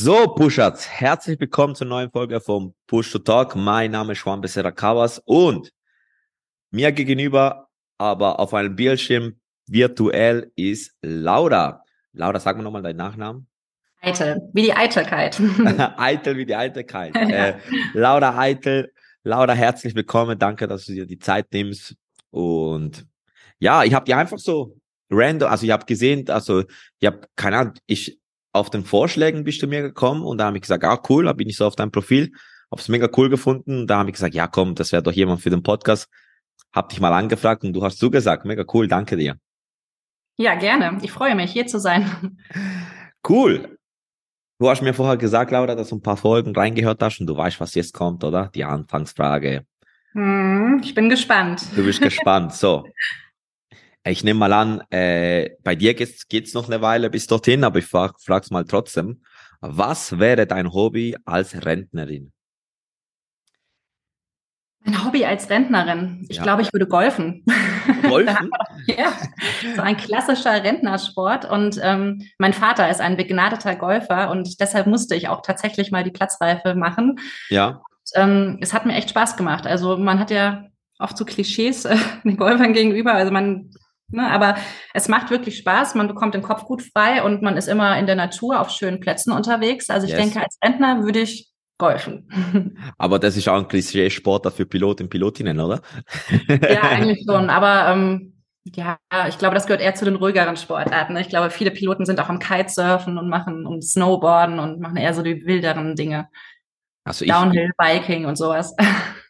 So, Pushers, herzlich willkommen zur neuen Folge vom Push to Talk. Mein Name ist Juan Becerra Kawas und mir gegenüber, aber auf einem Bildschirm virtuell ist Laura. Laura, sag mir nochmal deinen Nachnamen. Eitel, wie die Eitelkeit. Eitel, wie die Eitelkeit. äh, Laura Eitel, Laura, herzlich willkommen. Danke, dass du dir die Zeit nimmst. Und ja, ich habe dir einfach so random, also ich habe gesehen, also ich habe keine Ahnung, ich auf den Vorschlägen bist du mir gekommen und da habe ich gesagt, ah cool, da bin ich so auf deinem Profil, hab's mega cool gefunden. Da habe ich gesagt, ja komm, das wäre doch jemand für den Podcast. Hab dich mal angefragt und du hast zugesagt. Mega cool, danke dir. Ja, gerne. Ich freue mich, hier zu sein. Cool. Du hast mir vorher gesagt, Laura, dass du ein paar Folgen reingehört hast und du weißt, was jetzt kommt, oder? Die Anfangsfrage. Hm, ich bin gespannt. Du bist gespannt. So. Ich nehme mal an, äh, bei dir geht's, geht's noch eine Weile bis dorthin, aber ich frag, frag's mal trotzdem. Was wäre dein Hobby als Rentnerin? Mein Hobby als Rentnerin. Ich ja. glaube, ich würde golfen. Golfen? ja, so ein klassischer Rentnersport. Und ähm, mein Vater ist ein begnadeter Golfer und deshalb musste ich auch tatsächlich mal die Platzreife machen. Ja. Und, ähm, es hat mir echt Spaß gemacht. Also man hat ja oft so Klischees äh, den Golfern gegenüber. Also man Ne, aber es macht wirklich Spaß, man bekommt den Kopf gut frei und man ist immer in der Natur auf schönen Plätzen unterwegs. Also ich yes. denke, als Rentner würde ich golfen. Aber das ist auch ein Klischee-Sport für Piloten und Pilotinnen, oder? ja, eigentlich schon. Aber ähm, ja, ich glaube, das gehört eher zu den ruhigeren Sportarten. Ich glaube, viele Piloten sind auch am Kitesurfen und machen um Snowboarden und machen eher so die wilderen Dinge. Also ich, Downhill, Biking und sowas.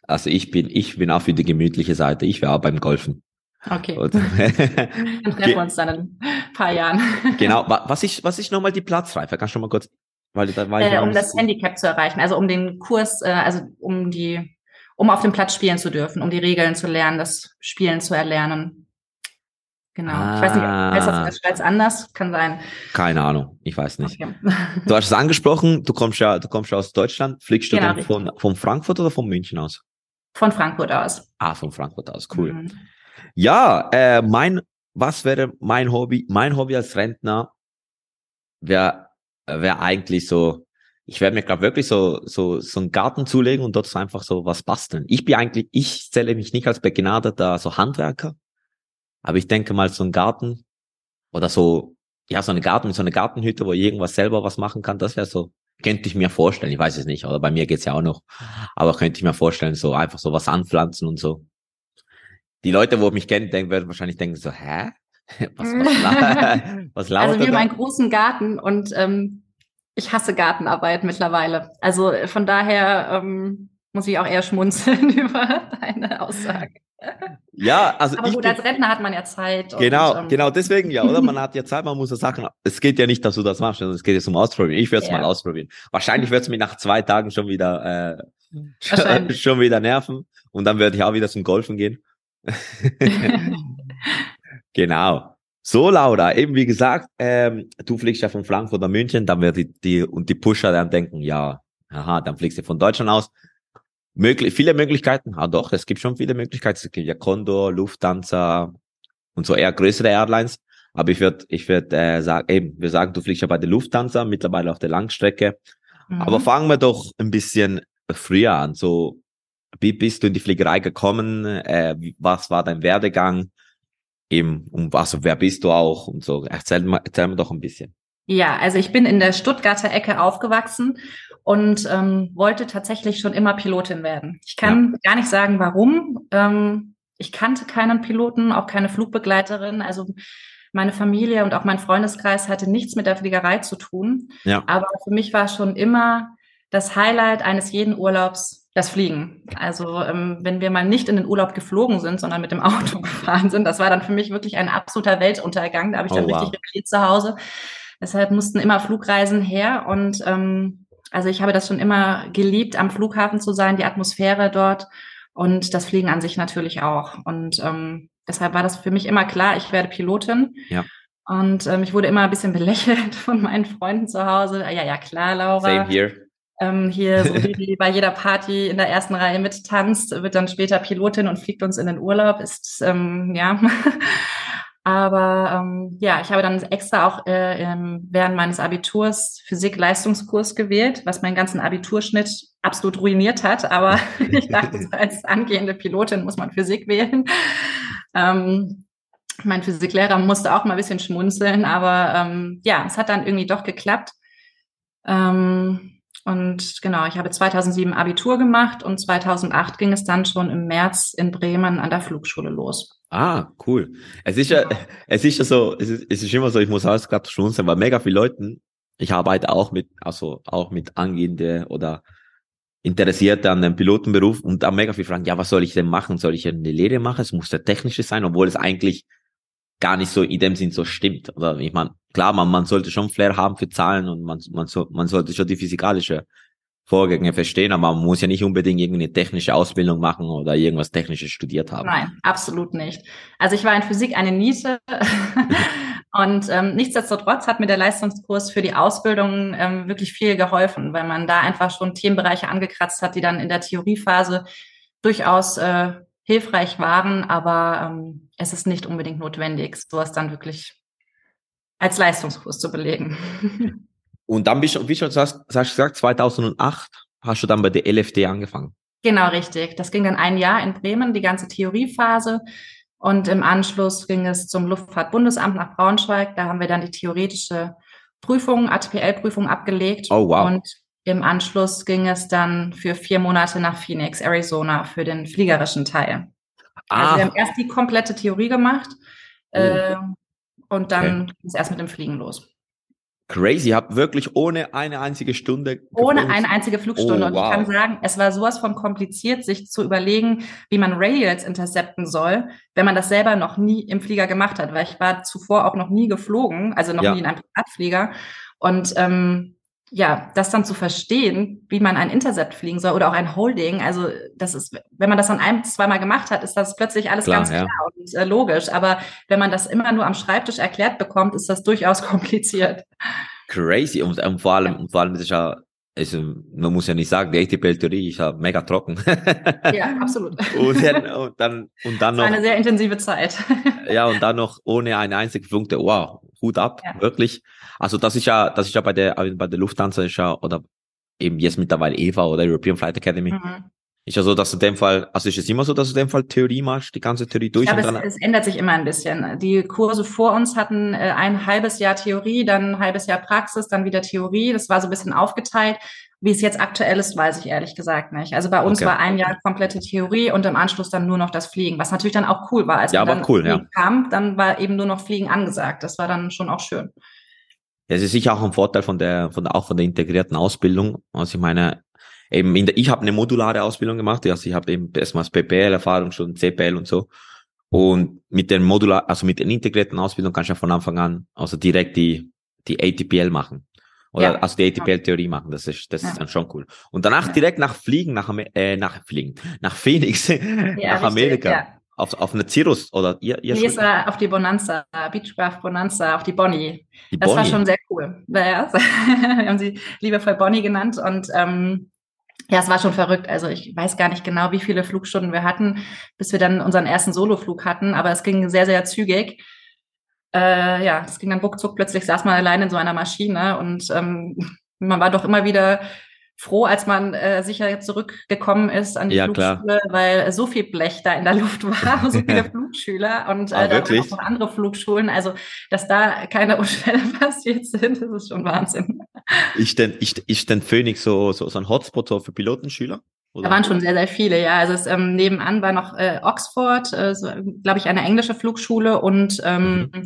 Also ich bin, ich bin auch für die gemütliche Seite. Ich wäre auch beim Golfen. Okay. Und, Dann treffen wir uns dann in ein paar Jahren. genau. Was ist, was ist nochmal die Platzreife? Kannst du mal kurz, weil da war äh, um das Handicap zu erreichen, also um den Kurs, äh, also um die, um auf dem Platz spielen zu dürfen, um die Regeln zu lernen, das Spielen zu erlernen. Genau. Ah. Ich weiß nicht, heißt das in der Schweiz anders? Kann sein. Keine Ahnung. Ich weiß nicht. Okay. Du hast es angesprochen. Du kommst ja, du kommst ja aus Deutschland. Fliegst du genau, dann von, von Frankfurt oder von München aus? Von Frankfurt aus. Ah, von Frankfurt aus. Cool. Mhm. Ja, äh, mein, was wäre mein Hobby? Mein Hobby als Rentner wäre wär eigentlich so, ich werde mir glaube wirklich so so so einen Garten zulegen und dort einfach so was basteln. Ich bin eigentlich, ich zähle mich nicht als begnadeter so Handwerker, aber ich denke mal so ein Garten oder so ja so eine Garten so eine Gartenhütte, wo ich irgendwas selber was machen kann, das wäre so könnte ich mir vorstellen. Ich weiß es nicht, oder bei mir geht's ja auch noch, aber könnte ich mir vorstellen, so einfach so was anpflanzen und so die Leute, wo mich kennen, denken, werden wahrscheinlich denken so, hä? Was, was, was lautet Also wir haben einen großen Garten und ähm, ich hasse Gartenarbeit mittlerweile. Also von daher ähm, muss ich auch eher schmunzeln über deine Aussage. Ja, also aber gut, als Rentner hat man ja Zeit. Genau, und, ähm, genau deswegen ja, oder? Man hat ja Zeit, man muss ja Sachen. Es geht ja nicht, dass du das machst, sondern es geht jetzt um Ausprobieren. Ich werde es ja. mal ausprobieren. Wahrscheinlich wird es mich nach zwei Tagen schon wieder äh, schon wieder nerven und dann werde ich auch wieder zum Golfen gehen. genau. So, Laura, eben wie gesagt, ähm, du fliegst ja von Frankfurt nach München, dann wird die, die und die Pusher dann denken, ja, aha, dann fliegst du von Deutschland aus. Möglich, viele Möglichkeiten, ah doch, es gibt schon viele Möglichkeiten. Es gibt ja Condor, Lufthansa und so eher größere Airlines. Aber ich würde, ich würde äh, sagen, eben, wir sagen, du fliegst ja bei der Lufthansa, mittlerweile auf der Langstrecke. Mhm. Aber fangen wir doch ein bisschen früher an. So, wie bist du in die Fliegerei gekommen? Äh, was war dein Werdegang? Eben, um, also wer bist du auch und so. Erzähl, mal, erzähl mir doch ein bisschen. Ja, also ich bin in der Stuttgarter Ecke aufgewachsen und ähm, wollte tatsächlich schon immer Pilotin werden. Ich kann ja. gar nicht sagen, warum. Ähm, ich kannte keinen Piloten, auch keine Flugbegleiterin. Also meine Familie und auch mein Freundeskreis hatte nichts mit der Fliegerei zu tun. Ja. Aber für mich war schon immer das Highlight eines jeden Urlaubs das Fliegen. Also ähm, wenn wir mal nicht in den Urlaub geflogen sind, sondern mit dem Auto gefahren sind, das war dann für mich wirklich ein absoluter Weltuntergang. Da habe ich dann oh, wow. richtig gekriegt zu Hause. Deshalb mussten immer Flugreisen her und ähm, also ich habe das schon immer geliebt, am Flughafen zu sein, die Atmosphäre dort und das Fliegen an sich natürlich auch. Und ähm, deshalb war das für mich immer klar, ich werde Pilotin. Ja. Und ähm, ich wurde immer ein bisschen belächelt von meinen Freunden zu Hause. Ja, ja, klar, Laura. Same here ähm, hier so die bei jeder Party in der ersten Reihe mittanzt, wird dann später Pilotin und fliegt uns in den Urlaub, ist ähm, ja. Aber ähm, ja, ich habe dann extra auch äh, während meines Abiturs Physik-Leistungskurs gewählt, was meinen ganzen Abiturschnitt absolut ruiniert hat. Aber ich dachte, als angehende Pilotin muss man Physik wählen. Ähm, mein Physiklehrer musste auch mal ein bisschen schmunzeln, aber ähm, ja, es hat dann irgendwie doch geklappt. Ähm, und genau, ich habe 2007 Abitur gemacht und 2008 ging es dann schon im März in Bremen an der Flugschule los. Ah, cool. Es ist ja, es ist ja so, es ist, es ist immer so, ich muss alles gerade schmunzeln, weil mega viele Leuten, ich arbeite auch mit, also auch mit angehende oder Interessierte an dem Pilotenberuf und da mega viele fragen, ja, was soll ich denn machen? Soll ich eine Lehre machen? Es muss der technische sein, obwohl es eigentlich gar nicht so in dem Sinn so stimmt. Oder ich meine, klar, man, man sollte schon Flair haben für Zahlen und man, man, so, man sollte schon die physikalische Vorgänge verstehen, aber man muss ja nicht unbedingt irgendeine technische Ausbildung machen oder irgendwas Technisches studiert haben. Nein, absolut nicht. Also ich war in Physik eine Nische und ähm, nichtsdestotrotz hat mir der Leistungskurs für die Ausbildung ähm, wirklich viel geholfen, weil man da einfach schon Themenbereiche angekratzt hat, die dann in der Theoriephase durchaus äh, hilfreich waren, aber ähm, es ist nicht unbedingt notwendig, sowas dann wirklich als Leistungskurs zu belegen. Und dann bist du, wie schon hast, hast gesagt, 2008 hast du dann bei der LFD angefangen. Genau, richtig. Das ging dann ein Jahr in Bremen, die ganze Theoriephase. Und im Anschluss ging es zum Luftfahrtbundesamt nach Braunschweig. Da haben wir dann die theoretische Prüfung, ATPL-Prüfung abgelegt. Oh, wow. Und im Anschluss ging es dann für vier Monate nach Phoenix, Arizona, für den fliegerischen Teil. Ah. Also wir haben erst die komplette Theorie gemacht oh. äh, und dann okay. ging es erst mit dem Fliegen los. Crazy, habt wirklich ohne eine einzige Stunde. Geflogen. Ohne eine einzige Flugstunde. Oh, und ich kann sagen, es war sowas von kompliziert, sich zu überlegen, wie man Radials intercepten soll, wenn man das selber noch nie im Flieger gemacht hat, weil ich war zuvor auch noch nie geflogen, also noch ja. nie in einem Privatflieger. Und ähm, ja, das dann zu verstehen, wie man ein Intercept fliegen soll oder auch ein Holding, also das ist, wenn man das dann ein, zweimal gemacht hat, ist das plötzlich alles klar, ganz klar ja. und äh, logisch. Aber wenn man das immer nur am Schreibtisch erklärt bekommt, ist das durchaus kompliziert. Crazy und, und vor allem, und vor allem ist es ja, also man muss ja nicht sagen, die ATPL-Theorie ist ja mega trocken. Ja, absolut. und, dann, und dann, und dann noch. eine sehr intensive Zeit. ja, und dann noch ohne eine einzige Punkte, wow, Hut ab, ja. wirklich. Also das ist ja, das ist ja bei der, bei der Lufthansa ist ja, oder eben jetzt mittlerweile EVA oder European Flight Academy. Mhm. Ist ja so, dass du in dem Fall, also ist es immer so, dass du in dem Fall Theorie machst, die ganze Theorie durch? Aber es, es, ändert sich immer ein bisschen. Die Kurse vor uns hatten äh, ein halbes Jahr Theorie, dann ein halbes Jahr Praxis, dann wieder Theorie. Das war so ein bisschen aufgeteilt. Wie es jetzt aktuell ist, weiß ich ehrlich gesagt nicht. Also bei uns okay. war ein Jahr komplette Theorie und im Anschluss dann nur noch das Fliegen, was natürlich dann auch cool war. Als ja, dann cool, ja. kam, dann war eben nur noch Fliegen angesagt. Das war dann schon auch schön. Ja, es ist sicher auch ein Vorteil von der, von der, auch von der integrierten Ausbildung. Also ich meine, eben in der, ich habe eine modulare Ausbildung gemacht, also ich habe eben erstmals PPL-Erfahrung, schon CPL und so. Und mit den modular, also mit den integrierten Ausbildung kannst du ja von Anfang an also direkt die, die ATPL machen. Oder ja. also die ATPL-Theorie machen. Das ist, das ja. ist dann schon cool. Und danach ja. direkt nach Fliegen, nach, äh, nach Fliegen, nach Phoenix, nach Amerika. Auf, auf eine Cirrus oder ihr, ihr nee, auf die Bonanza, Beechcraft Bonanza, auf die Bonnie. Die das Bonnie. war schon sehr cool. Wir haben sie liebevoll Bonnie genannt und ähm, ja, es war schon verrückt. Also ich weiß gar nicht genau, wie viele Flugstunden wir hatten, bis wir dann unseren ersten Soloflug hatten, aber es ging sehr, sehr zügig äh, ja, es ging dann ruckzuck, plötzlich saß man allein in so einer Maschine und ähm, man war doch immer wieder froh, als man äh, sicher zurückgekommen ist an die ja, Flugschule, klar. weil so viel Blech da in der Luft war, so viele Flugschüler und äh, ah, da auch noch andere Flugschulen. Also, dass da keine Unfälle passiert sind, das ist schon Wahnsinn. Ist denn, ist, ist denn Phoenix so, so, so ein Hotspot für Pilotenschüler? Oder? Da waren schon sehr, sehr viele, ja. Also es, ähm, nebenan war noch äh, Oxford, äh, so, glaube ich, eine englische Flugschule und ähm, mhm.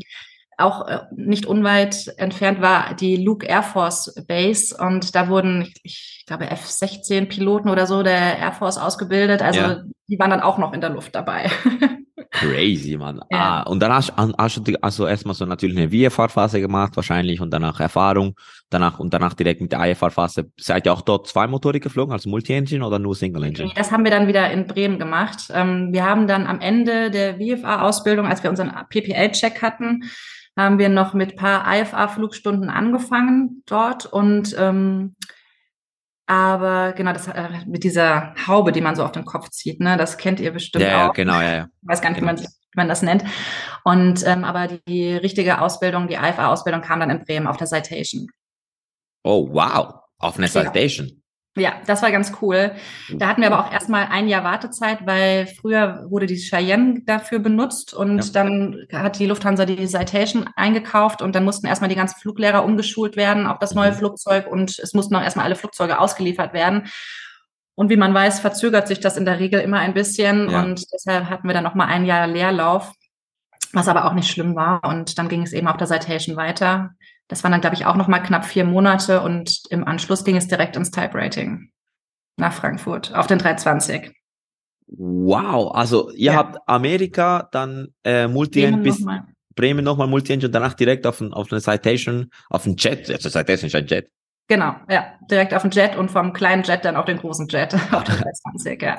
auch äh, nicht unweit entfernt war die Luke Air Force Base und da wurden, ich, ich glaube, F-16 Piloten oder so der Air Force ausgebildet. Also ja. die waren dann auch noch in der Luft dabei. Crazy, Mann. Ja. Ah, und dann hast, hast du also erstmal so natürlich eine VFR-Phase gemacht, wahrscheinlich, und danach Erfahrung, danach und danach direkt mit der IFR-Phase. Seid ihr auch dort zwei Motorik geflogen, also Multi-Engine oder nur Single-Engine? Das haben wir dann wieder in Bremen gemacht. Ähm, wir haben dann am Ende der VFR-Ausbildung, als wir unseren PPL-Check hatten, haben wir noch mit paar IFR-Flugstunden angefangen dort und ähm, Aber genau, das äh, mit dieser Haube, die man so auf den Kopf zieht, ne, das kennt ihr bestimmt ja, auch. Ja, genau, ja, ja. Ich weiß gar nicht, genau. wie, man, wie man das nennt. Und ähm, aber die, die richtige Ausbildung, die IFA-Ausbildung kam dann in Bremen auf der Citation. Oh, wow. Auf einer Citation. Ja, das war ganz cool. Da hatten wir aber auch erstmal ein Jahr Wartezeit, weil früher wurde die Cheyenne dafür benutzt und ja. dann hat die Lufthansa die Citation eingekauft und dann mussten erstmal die ganzen Fluglehrer umgeschult werden auf das neue mhm. Flugzeug und es mussten auch erstmal alle Flugzeuge ausgeliefert werden. Und wie man weiß, verzögert sich das in der Regel immer ein bisschen ja. und deshalb hatten wir dann noch mal ein Jahr Leerlauf, was aber auch nicht schlimm war und dann ging es eben auf der Citation weiter. Das waren dann, glaube ich, auch noch mal knapp vier Monate und im Anschluss ging es direkt ins Type-Rating nach Frankfurt auf den 320. Wow, also ihr ja. habt Amerika, dann äh, Multi-Engine bis noch Bremen nochmal Multi-Engine und danach direkt auf, ein, auf eine Citation, auf ein Jet. Also Citation ist ein Jet. Genau, ja, direkt auf den Jet und vom kleinen Jet dann auf den großen Jet, auf den 320, ja.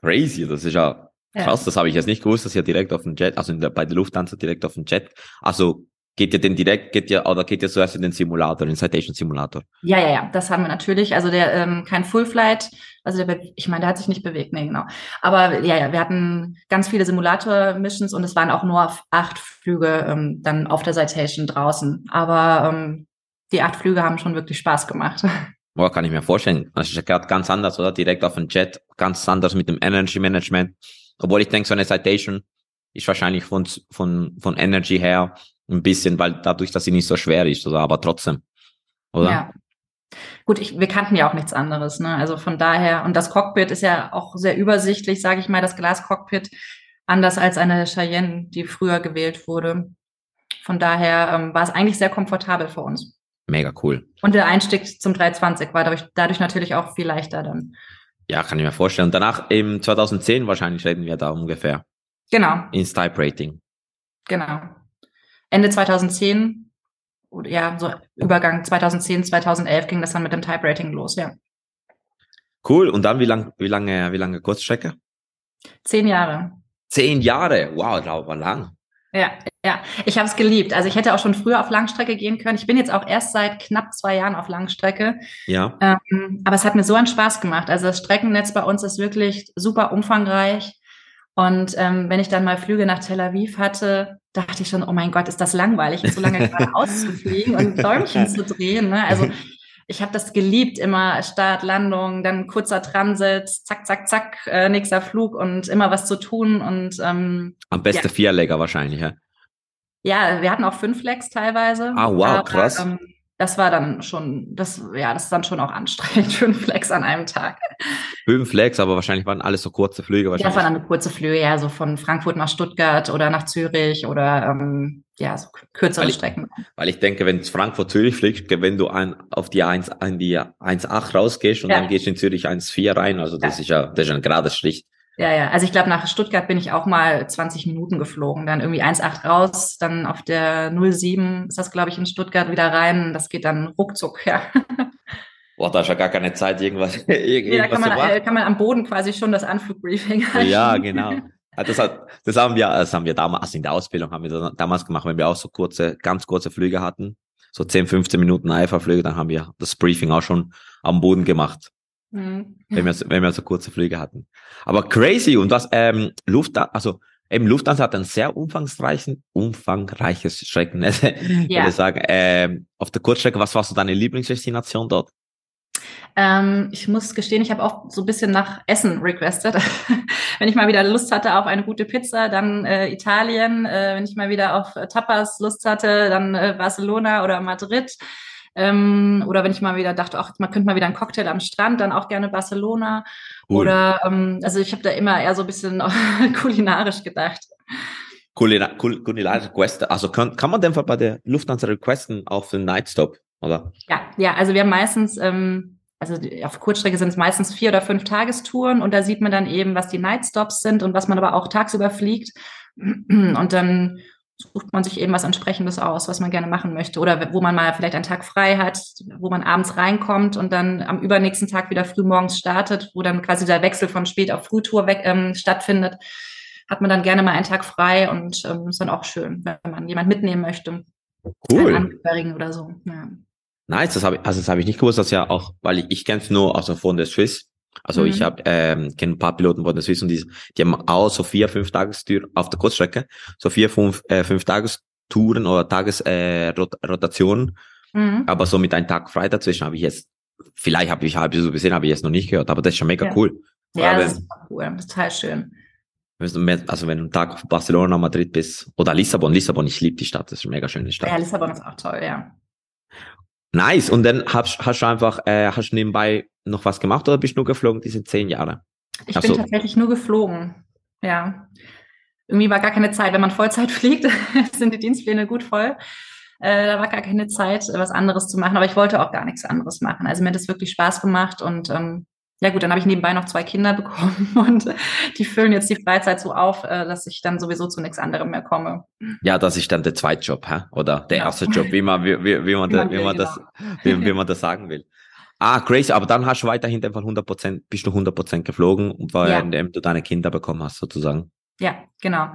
Crazy, das ist ja krass, ja. das habe ich jetzt nicht gewusst, dass ihr direkt auf den Jet, also der, bei der Lufthansa direkt auf den Jet, also geht ihr denn direkt, geht ihr, oder geht ihr zuerst in den Simulator, in den Citation Simulator? Ja, ja, ja, das haben wir natürlich. Also der, ähm, kein Full Flight, also der, ich meine, der hat sich nicht bewegt, nee, genau. Aber ja, ja, wir hatten ganz viele Simulator-Missions und es waren auch nur acht Flüge ähm, dann auf der Citation draußen. Aber ähm, die acht Flüge haben schon wirklich Spaß gemacht. Boah, kann ich mir vorstellen. Das ist gerade ganz anders, oder? Direkt auf den Jet, ganz anders mit dem Energy Management. Obwohl ich denke, so eine Citation ist wahrscheinlich von, von, von Energy her ein bisschen, weil dadurch, dass sie nicht so schwer ist, oder? aber trotzdem, oder? Ja. Gut, ich, wir kannten ja auch nichts anderes, ne? Also von daher, und das Cockpit ist ja auch sehr übersichtlich, sage ich mal, das Glascockpit, anders als eine Cheyenne, die früher gewählt wurde. Von daher ähm, war es eigentlich sehr komfortabel für uns. Mega cool. Und der Einstieg zum 320 war dadurch, dadurch natürlich auch viel leichter dann. Ja, kann ich mir vorstellen. Und danach im 2010 wahrscheinlich reden wir da ungefähr. Genau. Ins Type Rating. Genau. Ende 2010, oder ja, so Übergang 2010, 2011 ging das dann mit dem Type Rating los, ja. Cool. Und dann wie lang, wie lange, wie lange Kurzstrecke? Zehn Jahre. Zehn Jahre. Wow, das war lang. Ja, ja. Ich habe es geliebt. Also ich hätte auch schon früher auf Langstrecke gehen können. Ich bin jetzt auch erst seit knapp zwei Jahren auf Langstrecke. Ja. Ähm, aber es hat mir so einen Spaß gemacht. Also das Streckennetz bei uns ist wirklich super umfangreich. Und ähm, wenn ich dann mal Flüge nach Tel Aviv hatte, dachte ich schon, oh mein Gott, ist das langweilig, so lange geradeaus zu fliegen und Däumchen zu drehen. Ne? Also ich habe das geliebt, immer Start, Landung, dann kurzer Transit, zack, zack, zack, äh, nächster Flug und immer was zu tun. Und ähm, am besten ja. Vierleger wahrscheinlich, ja. Ja, wir hatten auch fünf Legs teilweise. Ah, wow, aber, krass. Ähm, das war dann schon, das, ja, das ist dann schon auch anstrengend, fünf Flex an einem Tag. Fünf Flex, aber wahrscheinlich waren alles so kurze Flüge wahrscheinlich. Ja, das waren dann kurze Flüge, ja, so von Frankfurt nach Stuttgart oder nach Zürich oder ähm, ja, so kürzere weil ich, Strecken. Weil ich denke, wenn Frankfurt Zürich fliegt, wenn du ein, auf die 1, in die 1,8 rausgehst und ja. dann gehst du in Zürich 1,4 rein, also das ja. ist ja, das ist ein gerades Strich. Ja, ja. Also ich glaube, nach Stuttgart bin ich auch mal 20 Minuten geflogen. Dann irgendwie 1,8 raus, dann auf der 07 ist das, glaube ich, in Stuttgart wieder rein. Das geht dann ruckzuck, ja. Boah, da ist ja gar keine Zeit, irgendwas, irgendwas nee, da kann man, äh, kann man am Boden quasi schon das Anflugbriefing halten. Ja, genau. Das, hat, das haben wir, das haben wir damals, also in der Ausbildung haben wir das damals gemacht, wenn wir auch so kurze, ganz kurze Flüge hatten. So 10, 15 Minuten Eiferflüge, dann haben wir das Briefing auch schon am Boden gemacht. Mhm. Wenn, wir, wenn wir so kurze Flüge hatten. Aber crazy und was ähm, Lufthansa, also eben Lufthansa hat ein sehr umfangreichen, umfangreiches Streckennetz. Ja. würde ich sagen. Ähm, auf der Kurzstrecke, was war so deine Lieblingsdestination dort? Ähm, ich muss gestehen, ich habe auch so ein bisschen nach Essen requested. wenn ich mal wieder Lust hatte auf eine gute Pizza, dann äh, Italien. Äh, wenn ich mal wieder auf äh, Tapas Lust hatte, dann äh, Barcelona oder Madrid. Ähm, oder wenn ich mal wieder dachte, ach, man könnte mal wieder einen Cocktail am Strand, dann auch gerne Barcelona. Cool. Oder ähm, also ich habe da immer eher so ein bisschen kulinarisch gedacht. Kulina kulinarisch Request, also kann, kann man denn bei der Lufthansa requesten auch für einen Nightstop, oder? Ja, ja, also wir haben meistens, ähm, also auf Kurzstrecke sind es meistens vier oder fünf Tagestouren und da sieht man dann eben, was die Nightstops sind und was man aber auch tagsüber fliegt. Und dann sucht man sich eben was entsprechendes aus, was man gerne machen möchte oder wo man mal vielleicht einen Tag frei hat, wo man abends reinkommt und dann am übernächsten Tag wieder frühmorgens startet, wo dann quasi der Wechsel von Spät auf Frühtour weg, ähm, stattfindet, hat man dann gerne mal einen Tag frei und ähm, ist dann auch schön, wenn man jemand mitnehmen möchte. Cool. Angehörigen oder so. Ja. Nice, das habe ich, also das habe ich nicht gewusst, dass ja auch, weil ich, ich kenne es nur also von der Swiss. Also mhm. ich habe ähm, kenne ein paar Piloten von der Swiss und die, die haben auch so vier, fünf Tagestouren auf der Kurzstrecke, so vier, fünf, äh, fünf Tagestouren oder Tagesrotationen. Äh, mhm. Aber so mit einem Tag frei dazwischen habe ich jetzt, vielleicht habe ich halb so gesehen, habe ich jetzt noch nicht gehört, aber das ist schon mega ja. cool. Ja, das ist cool, das total schön. Also wenn du einen Tag auf Barcelona, Madrid bist oder Lissabon, Lissabon, ich liebe die Stadt, das ist eine mega schöne Stadt. Ja, Lissabon ist auch toll, ja. Nice. Und dann hast, hast du einfach, äh, hast du nebenbei noch was gemacht oder bist du nur geflogen diese zehn Jahre? Ich Ach bin so. tatsächlich nur geflogen. Ja. Irgendwie war gar keine Zeit. Wenn man Vollzeit fliegt, sind die Dienstpläne gut voll. Äh, da war gar keine Zeit, was anderes zu machen. Aber ich wollte auch gar nichts anderes machen. Also mir hat es wirklich Spaß gemacht und ähm, ja gut, dann habe ich nebenbei noch zwei Kinder bekommen und die füllen jetzt die Freizeit so auf, äh, dass ich dann sowieso zu nichts anderem mehr komme. Ja, das ist dann der zweite Job, hä? oder der ja. erste Job, wie man, wie, wie, wie man, wie man, wie man das, genau. wie, wie man das sagen will. Ah, crazy, aber dann hast du weiterhin einfach 100 Prozent, bist du 100 Prozent geflogen, weil ja. du deine Kinder bekommen hast, sozusagen. Ja, genau.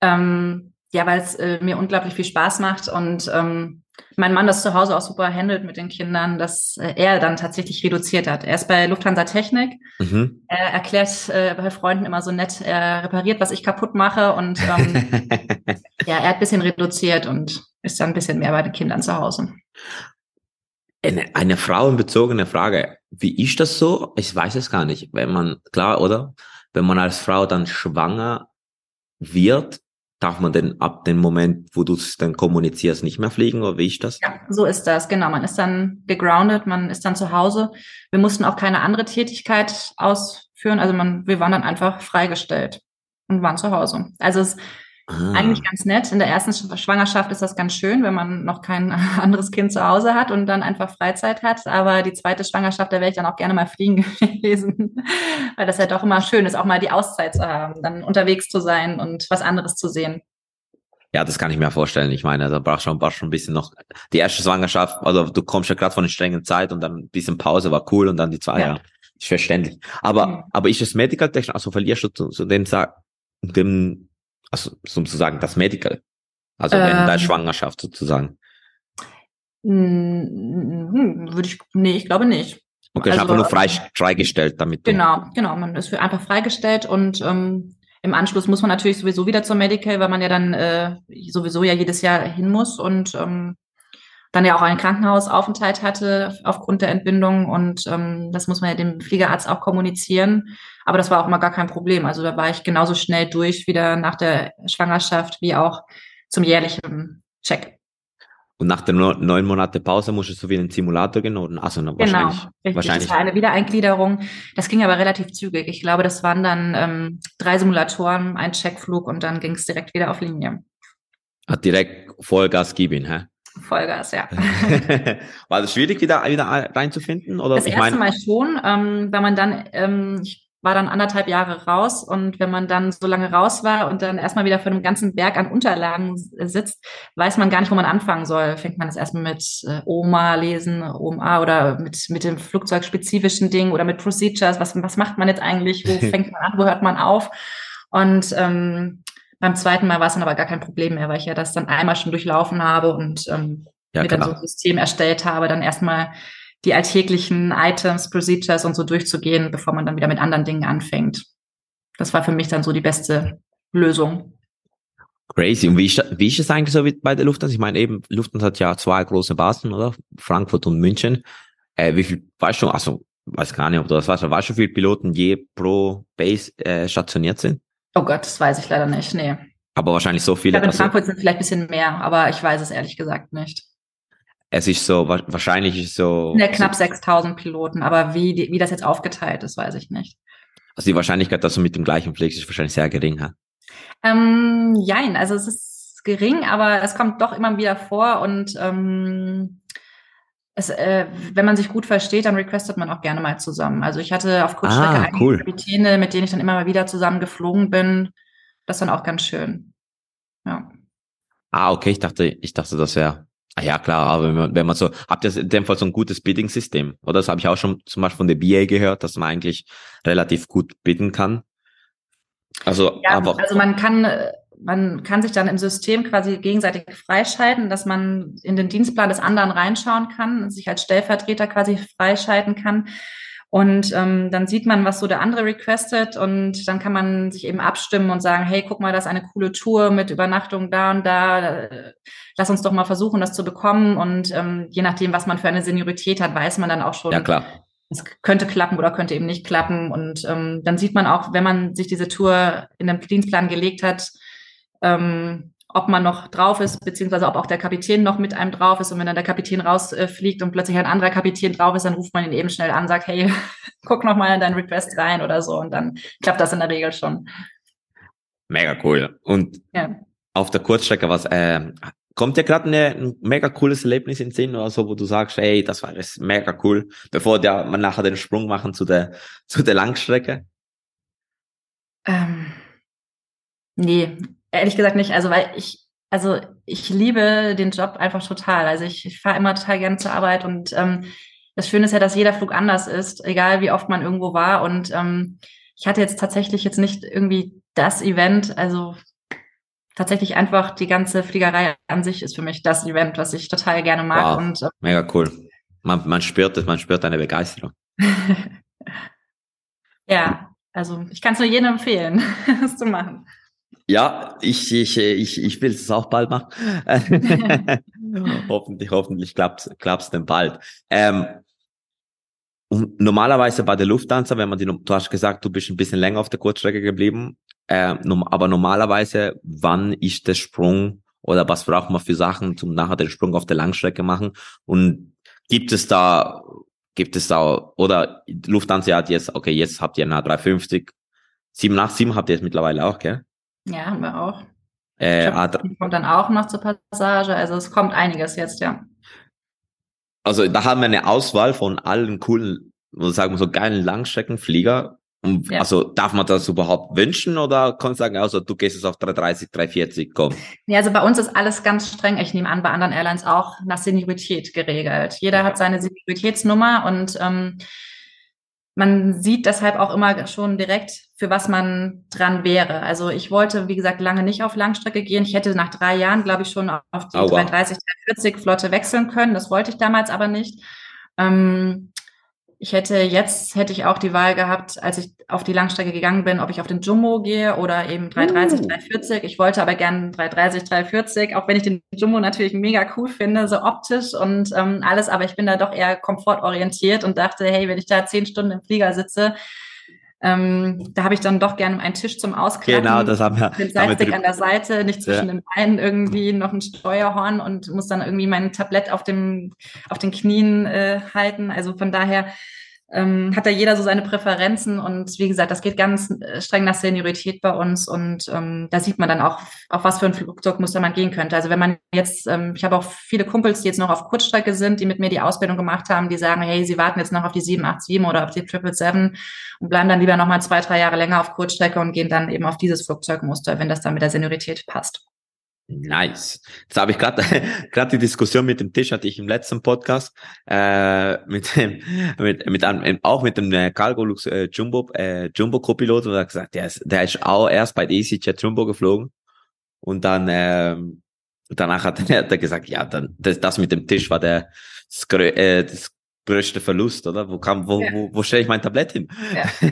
Ähm, ja, weil es äh, mir unglaublich viel Spaß macht und ähm, mein Mann das zu Hause auch super handelt mit den Kindern, dass äh, er dann tatsächlich reduziert hat. Er ist bei Lufthansa Technik. Mhm. Er erklärt äh, bei Freunden immer so nett, er repariert, was ich kaputt mache und ähm, ja, er hat ein bisschen reduziert und ist dann ein bisschen mehr bei den Kindern zu Hause. Eine, eine frauenbezogene Frage. Wie ist das so? Ich weiß es gar nicht. Wenn man, klar, oder? Wenn man als Frau dann schwanger wird, darf man denn ab dem Moment, wo du es dann kommunizierst, nicht mehr fliegen oder wie ist das? Ja, so ist das, genau. Man ist dann gegroundet, man ist dann zu Hause. Wir mussten auch keine andere Tätigkeit ausführen, also man, wir waren dann einfach freigestellt und waren zu Hause. Also es Ah. Eigentlich ganz nett. In der ersten Schwangerschaft ist das ganz schön, wenn man noch kein anderes Kind zu Hause hat und dann einfach Freizeit hat. Aber die zweite Schwangerschaft, da wäre ich dann auch gerne mal fliegen gewesen, weil das ja doch immer schön ist, auch mal die Auszeit zu haben, dann unterwegs zu sein und was anderes zu sehen. Ja, das kann ich mir vorstellen. Ich meine, da brauchst schon, brauchst schon ein bisschen noch die erste Schwangerschaft, also du kommst ja gerade von einer strengen Zeit und dann ein bisschen Pause war cool und dann die zwei, ja. ja ist verständlich. Aber, mhm. aber ist es Medical Technik, also verlierst du zu, zu den, dem also sozusagen das Medical. Also ähm, in der Schwangerschaft sozusagen. Würde ich, nee, ich glaube nicht. Okay, also, einfach nur frei, freigestellt damit. Genau, genau, man ist einfach freigestellt und ähm, im Anschluss muss man natürlich sowieso wieder zur Medical, weil man ja dann äh, sowieso ja jedes Jahr hin muss und ähm, dann ja auch einen Krankenhausaufenthalt hatte aufgrund der Entbindung und ähm, das muss man ja dem Fliegerarzt auch kommunizieren. Aber das war auch immer gar kein Problem. Also da war ich genauso schnell durch wieder nach der Schwangerschaft wie auch zum jährlichen Check. Und nach der neun Monate Pause musstest du wieder in den Simulator gehen oder also genau, wahrscheinlich, richtig. wahrscheinlich. Das war eine Wiedereingliederung. Das ging aber relativ zügig. Ich glaube, das waren dann ähm, drei Simulatoren, ein Checkflug und dann ging es direkt wieder auf Linie. Hat direkt Vollgas geben, hä? Vollgas, ja. War das schwierig, wieder, wieder reinzufinden? Oder? Das ich erste mein... Mal schon, ähm, weil man dann, ähm, ich war dann anderthalb Jahre raus und wenn man dann so lange raus war und dann erstmal wieder vor einem ganzen Berg an Unterlagen sitzt, weiß man gar nicht, wo man anfangen soll. Fängt man das erstmal mit äh, OMA lesen, OMA oder mit, mit dem flugzeugspezifischen Ding oder mit Procedures. Was, was macht man jetzt eigentlich? Wo fängt man an? Wo hört man auf? Und ähm, beim zweiten Mal war es dann aber gar kein Problem mehr, weil ich ja das dann einmal schon durchlaufen habe und ähm, ja, mir dann so ein System erstellt habe, dann erstmal die alltäglichen Items, Procedures und so durchzugehen, bevor man dann wieder mit anderen Dingen anfängt. Das war für mich dann so die beste Lösung. Crazy. Und wie ist, wie ist es eigentlich so bei der Lufthansa? Ich meine eben, Lufthansa hat ja zwei große Basen, oder? Frankfurt und München. Äh, wie viel, weißt du, also, weiß gar nicht, ob du das weißt, aber weißt du, wie viele Piloten je pro Base äh, stationiert sind? Oh Gott, das weiß ich leider nicht. Nee. Aber wahrscheinlich so viele. Ich glaube, in Frankfurt sind vielleicht ein bisschen mehr, aber ich weiß es ehrlich gesagt nicht. Es ist so, wahrscheinlich ist so. Ja, knapp so, 6000 Piloten, aber wie, wie das jetzt aufgeteilt ist, weiß ich nicht. Also die Wahrscheinlichkeit, dass du mit dem gleichen fliegst, ist wahrscheinlich sehr gering, ha? Ähm, jein, also es ist gering, aber es kommt doch immer wieder vor und ähm, es, äh, wenn man sich gut versteht, dann requestet man auch gerne mal zusammen. Also ich hatte auf Kurzstrecke ah, einige cool. Kapitäne, mit denen ich dann immer mal wieder zusammen geflogen bin. Das ist dann auch ganz schön. Ja. Ah, okay, ich dachte, ich dachte, das wäre. Ah ja, klar, aber wenn man, wenn man so, habt ihr in dem Fall so ein gutes Bidding-System? Oder das habe ich auch schon zum Beispiel von der BA gehört, dass man eigentlich relativ gut bidden kann. Also, ja, aber also man kann, äh, man kann sich dann im System quasi gegenseitig freischalten, dass man in den Dienstplan des anderen reinschauen kann, sich als Stellvertreter quasi freischalten kann. Und ähm, dann sieht man, was so der andere requestet und dann kann man sich eben abstimmen und sagen, hey, guck mal, das ist eine coole Tour mit Übernachtung da und da. Lass uns doch mal versuchen, das zu bekommen. Und ähm, je nachdem, was man für eine Seniorität hat, weiß man dann auch schon, ja, klar. es könnte klappen oder könnte eben nicht klappen. Und ähm, dann sieht man auch, wenn man sich diese Tour in den Dienstplan gelegt hat, ähm, ob man noch drauf ist, beziehungsweise ob auch der Kapitän noch mit einem drauf ist. Und wenn dann der Kapitän rausfliegt und plötzlich ein anderer Kapitän drauf ist, dann ruft man ihn eben schnell an, sagt, hey, guck noch mal in deinen Request rein oder so. Und dann klappt das in der Regel schon. Mega cool. Und ja. auf der Kurzstrecke, was äh, kommt dir gerade ein mega cooles Erlebnis in den Sinn oder so, wo du sagst, hey, das war das mega cool, bevor der, man nachher den Sprung machen zu der zu der Langstrecke? Ähm, nee, Ehrlich gesagt nicht. Also, weil ich, also ich liebe den Job einfach total. Also ich, ich fahre immer total gerne zur Arbeit und ähm, das Schöne ist ja, dass jeder Flug anders ist, egal wie oft man irgendwo war. Und ähm, ich hatte jetzt tatsächlich jetzt nicht irgendwie das Event, also tatsächlich einfach die ganze Fliegerei an sich ist für mich das Event, was ich total gerne mag. Wow, und, äh, mega cool. Man, man spürt es, man spürt eine Begeisterung. ja, also ich kann es nur jedem empfehlen, das zu machen. Ja, ich, ich, ich, ich will es auch bald machen. hoffentlich, hoffentlich klappt's, klappt's denn bald. Ähm, und normalerweise bei der Lufthansa, wenn man die, du hast gesagt, du bist ein bisschen länger auf der Kurzstrecke geblieben, äh, aber normalerweise, wann ist der Sprung oder was braucht man für Sachen zum nachher den Sprung auf der Langstrecke machen? Und gibt es da, gibt es da, oder Lufthansa hat jetzt, okay, jetzt habt ihr eine A350, 787 habt ihr jetzt mittlerweile auch, gell? Ja, haben wir auch. Äh, glaub, kommt dann auch noch zur Passage. Also es kommt einiges jetzt, ja. Also da haben wir eine Auswahl von allen coolen, sagen wir so geilen Langstreckenflieger. Und ja. Also darf man das überhaupt wünschen oder kannst du sagen, also du gehst jetzt auf 330, 340, komm? Ja, also bei uns ist alles ganz streng. Ich nehme an, bei anderen Airlines auch nach Seniorität geregelt. Jeder hat seine Senioritätsnummer und ähm, man sieht deshalb auch immer schon direkt, für was man dran wäre. Also ich wollte, wie gesagt, lange nicht auf Langstrecke gehen. Ich hätte nach drei Jahren, glaube ich, schon auf die wow. 330, 340 Flotte wechseln können. Das wollte ich damals aber nicht. Ähm, ich hätte jetzt, hätte ich auch die Wahl gehabt, als ich auf die Langstrecke gegangen bin, ob ich auf den Jumbo gehe oder eben 330, uh. 340. Ich wollte aber gerne 330, 340, auch wenn ich den Jumbo natürlich mega cool finde, so optisch und ähm, alles, aber ich bin da doch eher komfortorientiert und dachte, hey, wenn ich da zehn Stunden im Flieger sitze, ähm, da habe ich dann doch gerne einen Tisch zum Ausklappen. Genau, das haben wir. Den Sidestick an der Seite, nicht zwischen ja. den Beinen irgendwie noch ein Steuerhorn und muss dann irgendwie mein Tablett auf dem auf den Knien äh, halten. Also von daher ähm, hat da jeder so seine Präferenzen und wie gesagt, das geht ganz äh, streng nach Seniorität bei uns und ähm, da sieht man dann auch, auf was für ein Flugzeugmuster man gehen könnte. Also wenn man jetzt, ähm, ich habe auch viele Kumpels, die jetzt noch auf Kurzstrecke sind, die mit mir die Ausbildung gemacht haben, die sagen, hey, sie warten jetzt noch auf die 787 oder auf die 777 und bleiben dann lieber noch mal zwei, drei Jahre länger auf Kurzstrecke und gehen dann eben auf dieses Flugzeugmuster, wenn das dann mit der Seniorität passt. Nice. Jetzt habe ich gerade gerade die Diskussion mit dem Tisch hatte ich im letzten Podcast äh, mit dem mit mit einem auch mit dem äh, Cargo Lux äh, Jumbo äh, Jumbo Copilot und hat gesagt, der ist der ist auch erst bei EasyJet Jumbo geflogen und dann äh, danach hat er, hat er gesagt, ja, dann das, das mit dem Tisch war der das, äh, das größte Verlust, oder? Wo kam wo ja. wo, wo stelle ich mein Tablett hin? Ja.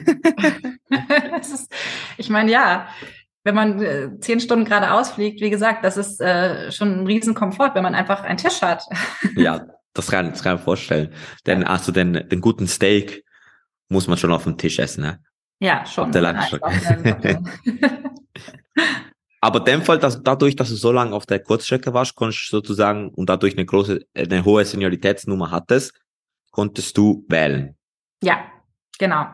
ist, ich meine, ja, wenn man äh, zehn Stunden geradeaus fliegt, wie gesagt, das ist äh, schon ein Riesenkomfort, wenn man einfach einen Tisch hat. ja, das kann, das kann ich mir vorstellen. Denn also den, den guten Steak muss man schon auf dem Tisch essen, ne? Ja, schon. Auf der Langstrecke. Aber in dem Fall, dass dadurch, dass du so lange auf der Kurzstrecke warst, konntest du sozusagen und dadurch eine große, eine hohe Senioritätsnummer hattest, konntest du wählen. Ja, genau.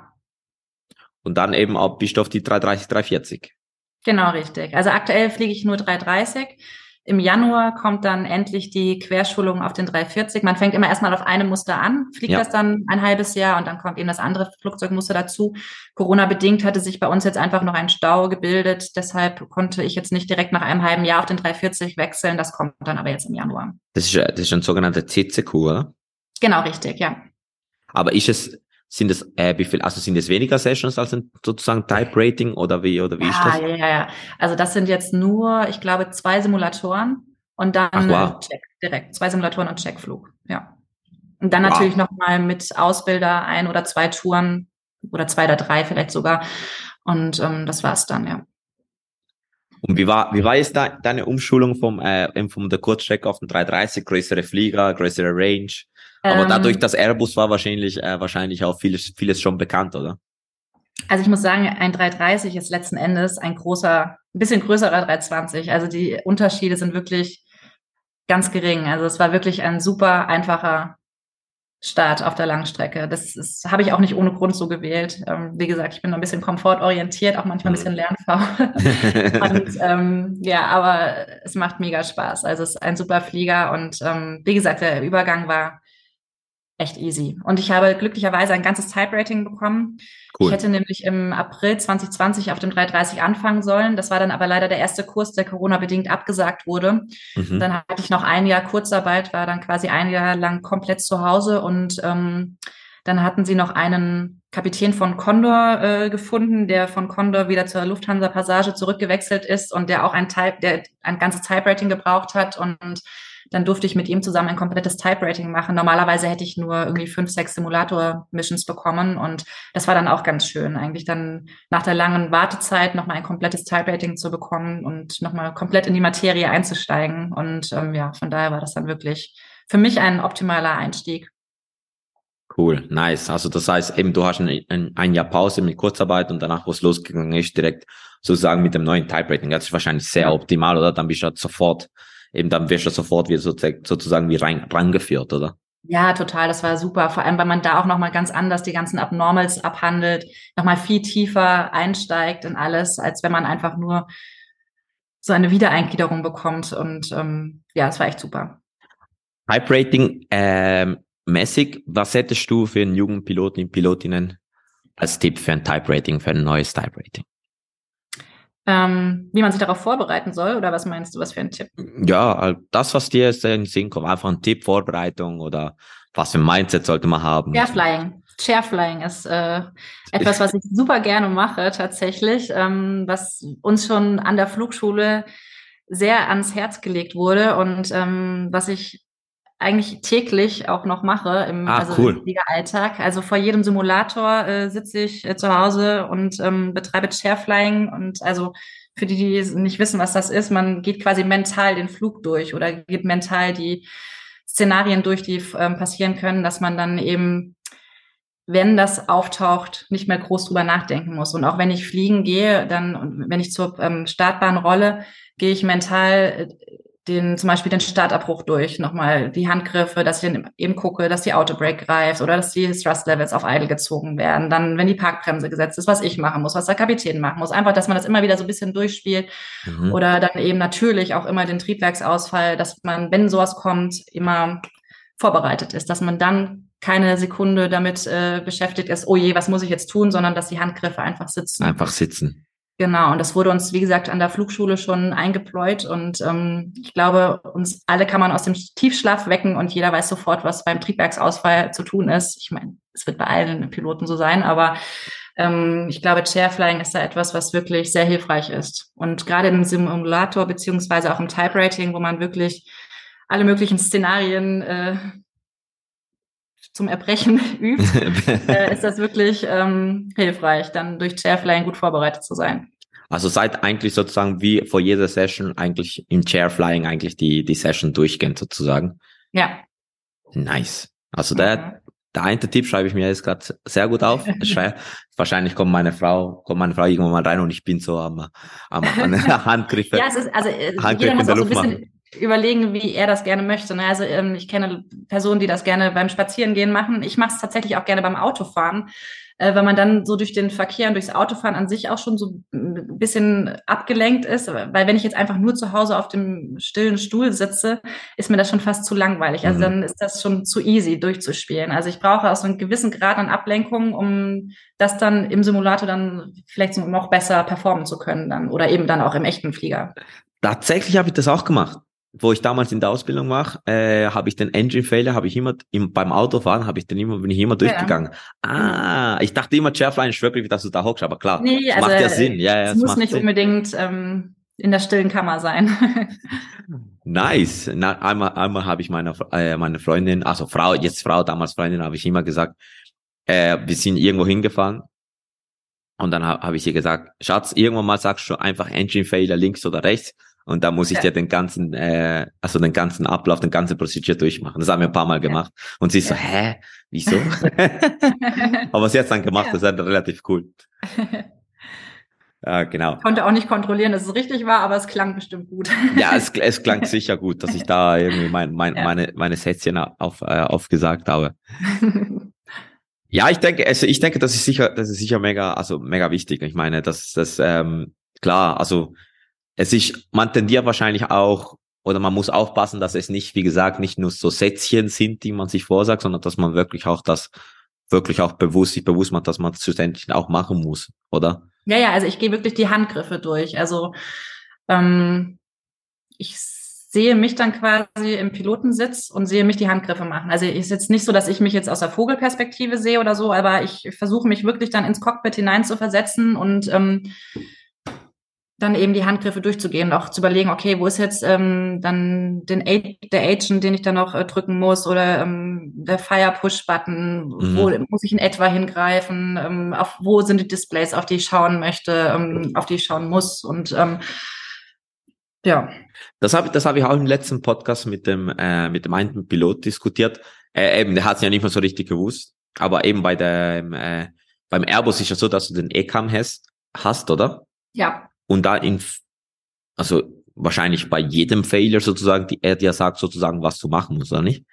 Und dann eben auch bist du auf die 330, 340. Genau, richtig. Also aktuell fliege ich nur 330. Im Januar kommt dann endlich die Querschulung auf den 340. Man fängt immer erstmal auf einem Muster an, fliegt ja. das dann ein halbes Jahr und dann kommt eben das andere Flugzeugmuster dazu. Corona-bedingt hatte sich bei uns jetzt einfach noch ein Stau gebildet. Deshalb konnte ich jetzt nicht direkt nach einem halben Jahr auf den 340 wechseln. Das kommt dann aber jetzt im Januar. Das ist, das ist ein sogenannter CCQ, oder? Genau, richtig, ja. Aber ist es, sind es, äh, wie viel, also sind es weniger Sessions als ein sozusagen Type Rating oder wie, oder wie ja, ist das? Ja, ja, ja. Also das sind jetzt nur, ich glaube, zwei Simulatoren und dann Ach, wow. Check direkt. Zwei Simulatoren und Checkflug, ja. Und dann Wow. natürlich nochmal mit Ausbilder ein oder zwei Touren oder zwei oder drei vielleicht sogar. Und ähm, das war's dann, ja. Und wie war, wie war jetzt da, deine Umschulung vom, äh, vom der Kurzstrecke auf den 330, größere Flieger, größere Range? Aber Ähm, dadurch, dass Airbus war, wahrscheinlich, äh, wahrscheinlich auch vieles, vieles schon bekannt, oder? Also ich muss sagen, ein 330 ist letzten Endes ein großer, ein bisschen größerer 320. Also die Unterschiede sind wirklich ganz gering. Also es war wirklich ein super einfacher Start auf der Langstrecke. Das ist, habe ich auch nicht ohne Grund so gewählt. Ähm, wie gesagt, ich bin ein bisschen komfortorientiert, auch manchmal ein bisschen lernfaul. und ähm, ja, aber es macht mega Spaß. Also es ist ein super Flieger und ähm, wie gesagt, der Übergang war echt easy. Und ich habe glücklicherweise ein ganzes Type-Rating bekommen. Cool. Ich hätte nämlich im April 2020 auf dem 330 anfangen sollen. Das war dann aber leider der erste Kurs, der Corona-bedingt abgesagt wurde. Mhm. Dann hatte ich noch ein Jahr Kurzarbeit, war dann quasi ein Jahr lang komplett zu Hause und ähm, dann hatten sie noch einen Kapitän von Condor äh, gefunden, der von Condor wieder zur Lufthansa Passage zurückgewechselt ist und der auch ein Type, der ein ganzes Type-Rating gebraucht hat und dann durfte ich mit ihm zusammen ein komplettes Type-Rating machen. Normalerweise hätte ich nur irgendwie fünf, sechs Simulator-Missions bekommen und das war dann auch ganz schön, eigentlich dann nach der langen Wartezeit nochmal ein komplettes Type-Rating zu bekommen und nochmal komplett in die Materie einzusteigen. Und ähm, ja, von daher war das dann wirklich für mich ein optimaler Einstieg. Cool, nice. Also das heißt eben, du hast ein, ein, Jahr Pause mit Kurzarbeit und danach, wo es losgegangen ist, direkt sozusagen mit dem neuen Type Rating. Das ist wahrscheinlich sehr optimal, oder? Dann bist du halt sofort, eben dann wirst du sofort wieder sozusagen, wie rein, rangeführt, oder? Ja, total, das war super. Vor allem, weil man da auch nochmal ganz anders die ganzen Abnormals abhandelt, nochmal viel tiefer einsteigt in alles, als wenn man einfach nur so eine Wiedereingliederung bekommt. Und ähm, ja, es war echt super. Type Rating, ähm, mäßig, was hättest du für einen jungen Piloten, Pilotinnen als Tipp für ein Type Rating, für ein neues Type Rating? Ähm, wie man sich darauf vorbereiten soll, oder was meinst du, was für ein Tipp? Ja, das, was dir jetzt in den Sinn kommt, einfach ein Tipp, Vorbereitung oder was für ein Mindset sollte man haben? Chairflying. Chairflying ist äh, etwas, was ich super gerne mache tatsächlich, ähm, was uns schon an der Flugschule sehr ans Herz gelegt wurde und ähm, was ich eigentlich täglich auch noch mache im, Ah, also cool. im Fliegeralltag. Also vor jedem Simulator äh, sitze ich äh, zu Hause und ähm, betreibe Chairflying und also für die, die nicht wissen, was das ist, man geht quasi mental den Flug durch oder geht mental die Szenarien durch, die ähm, passieren können, dass man dann eben wenn das auftaucht, nicht mehr groß drüber nachdenken muss. Und auch wenn ich fliegen gehe, dann, und wenn ich zur ähm, Startbahn rolle, gehe ich mental äh, den, zum Beispiel den Startabbruch durch, nochmal die Handgriffe, dass ich dann eben gucke, dass die Autobrake greift oder dass die Thrust Levels auf Idle gezogen werden. Dann, wenn die Parkbremse gesetzt ist, was ich machen muss, was der Kapitän machen muss. Einfach, dass man das immer wieder so ein bisschen durchspielt. Mhm. Oder dann eben natürlich auch immer den Triebwerksausfall, dass man, wenn sowas kommt, immer vorbereitet ist, dass man dann keine Sekunde damit äh, beschäftigt ist, oh je, was muss ich jetzt tun, sondern dass die Handgriffe einfach sitzen. Einfach sitzen. Genau, und das wurde uns, wie gesagt, an der Flugschule schon eingepläut und ähm, ich glaube, uns alle kann man aus dem Tiefschlaf wecken und jeder weiß sofort, was beim Triebwerksausfall zu tun ist. Ich meine, es wird bei allen Piloten so sein, aber ähm, ich glaube, Chairflying ist da etwas, was wirklich sehr hilfreich ist. Und gerade im Simulator beziehungsweise auch im Type Rating, wo man wirklich alle möglichen Szenarien äh, zum Erbrechen übt, äh, ist das wirklich ähm, hilfreich, dann durch Chairflying gut vorbereitet zu sein. Also seid eigentlich sozusagen wie vor jeder Session eigentlich im Chairflying eigentlich die, die Session durchgehen sozusagen. Ja. Nice. Also der, der eine Tipp schreibe ich mir jetzt gerade sehr gut auf. Schreibe, wahrscheinlich kommt meine Frau, kommt meine Frau irgendwann mal rein und ich bin so am, am an Handgriffe. ja, es ist, also äh, jeder in muss der auch so ein Luft bisschen machen. Überlegen, wie er das gerne möchte. Ne? Also ähm, ich kenne Personen, die das gerne beim Spazierengehen machen. Ich mache es tatsächlich auch gerne beim Autofahren, äh, weil man dann so durch den Verkehr und durchs Autofahren an sich auch schon so ein bisschen abgelenkt ist. Weil wenn ich jetzt einfach nur zu Hause auf dem stillen Stuhl sitze, ist mir das schon fast zu langweilig. Also Mhm. dann ist das schon zu easy durchzuspielen. Also ich brauche auch so einen gewissen Grad an Ablenkung, um das dann im Simulator dann vielleicht so noch besser performen zu können dann oder eben dann auch im echten Flieger. Tatsächlich habe ich das auch gemacht. Wo ich damals in der Ausbildung war, äh, habe ich den Engine Failure, habe ich immer im, beim Autofahren, habe ich den immer, bin ich immer durchgegangen. Ja. Ah, ich dachte immer, Chairfly ist wirklich, dass du da hockst, aber klar, nee, also, macht ja Sinn. Ja, ja, es muss nicht Sinn. unbedingt ähm, in der stillen Kammer sein. nice. Na, einmal, einmal habe ich meiner äh, meine Freundin, also Frau, jetzt Frau, damals Freundin, habe ich immer gesagt, äh, wir sind irgendwo hingefahren und dann habe hab ich ihr gesagt, Schatz, irgendwann mal sagst du einfach Engine Failure links oder rechts und da muss ich ja. dir den ganzen, äh, also den ganzen Ablauf, den ganzen Procedure durchmachen. Das haben wir ein paar Mal gemacht. Ja. Und sie ist so, hä? Wieso? Aber sie hat dann gemacht, das ist halt relativ cool. Ja, genau. Konnte auch nicht kontrollieren, dass es richtig war, aber es klang bestimmt gut. ja, es, es klang sicher gut, dass ich da irgendwie mein, mein, ja. meine, meine Sätzchen auf, äh, aufgesagt habe. ja, ich denke, also ich denke, das ist sicher, das ist sicher mega, also mega wichtig. Ich meine, dass das ähm, klar, also es ist, man tendiert wahrscheinlich auch, oder man muss aufpassen, dass es nicht, wie gesagt, nicht nur so Sätzchen sind, die man sich vorsagt, sondern dass man wirklich auch das, wirklich auch bewusst, sich bewusst macht, dass man es schlussendlich auch machen muss, oder? Ja, ja, also ich gehe wirklich die Handgriffe durch. Also ähm, ich sehe mich dann quasi im Pilotensitz und sehe mich die Handgriffe machen. Also ist jetzt nicht so, dass ich mich jetzt aus der Vogelperspektive sehe oder so, aber ich versuche mich wirklich dann ins Cockpit hinein zu versetzen und ähm, dann eben die Handgriffe durchzugehen auch zu überlegen, okay, wo ist jetzt ähm, dann den der Agent, den ich dann noch äh, drücken muss oder ähm, der Fire Push Button, mhm. wo muss ich in etwa hingreifen, ähm, auf wo sind die Displays, auf die ich schauen möchte, ähm, auf die ich schauen muss und ähm, ja. Das habe das habe ich auch im letzten Podcast mit dem äh, mit dem einen Pilot diskutiert. Äh, eben, der hat es ja nicht mehr so richtig gewusst, aber eben bei der äh, beim Airbus ist ja so, dass du den ECAM hast, hast, oder? Ja und da in, also wahrscheinlich bei jedem Failure sozusagen, die er dir sagt sozusagen, was du machen musst, oder nicht?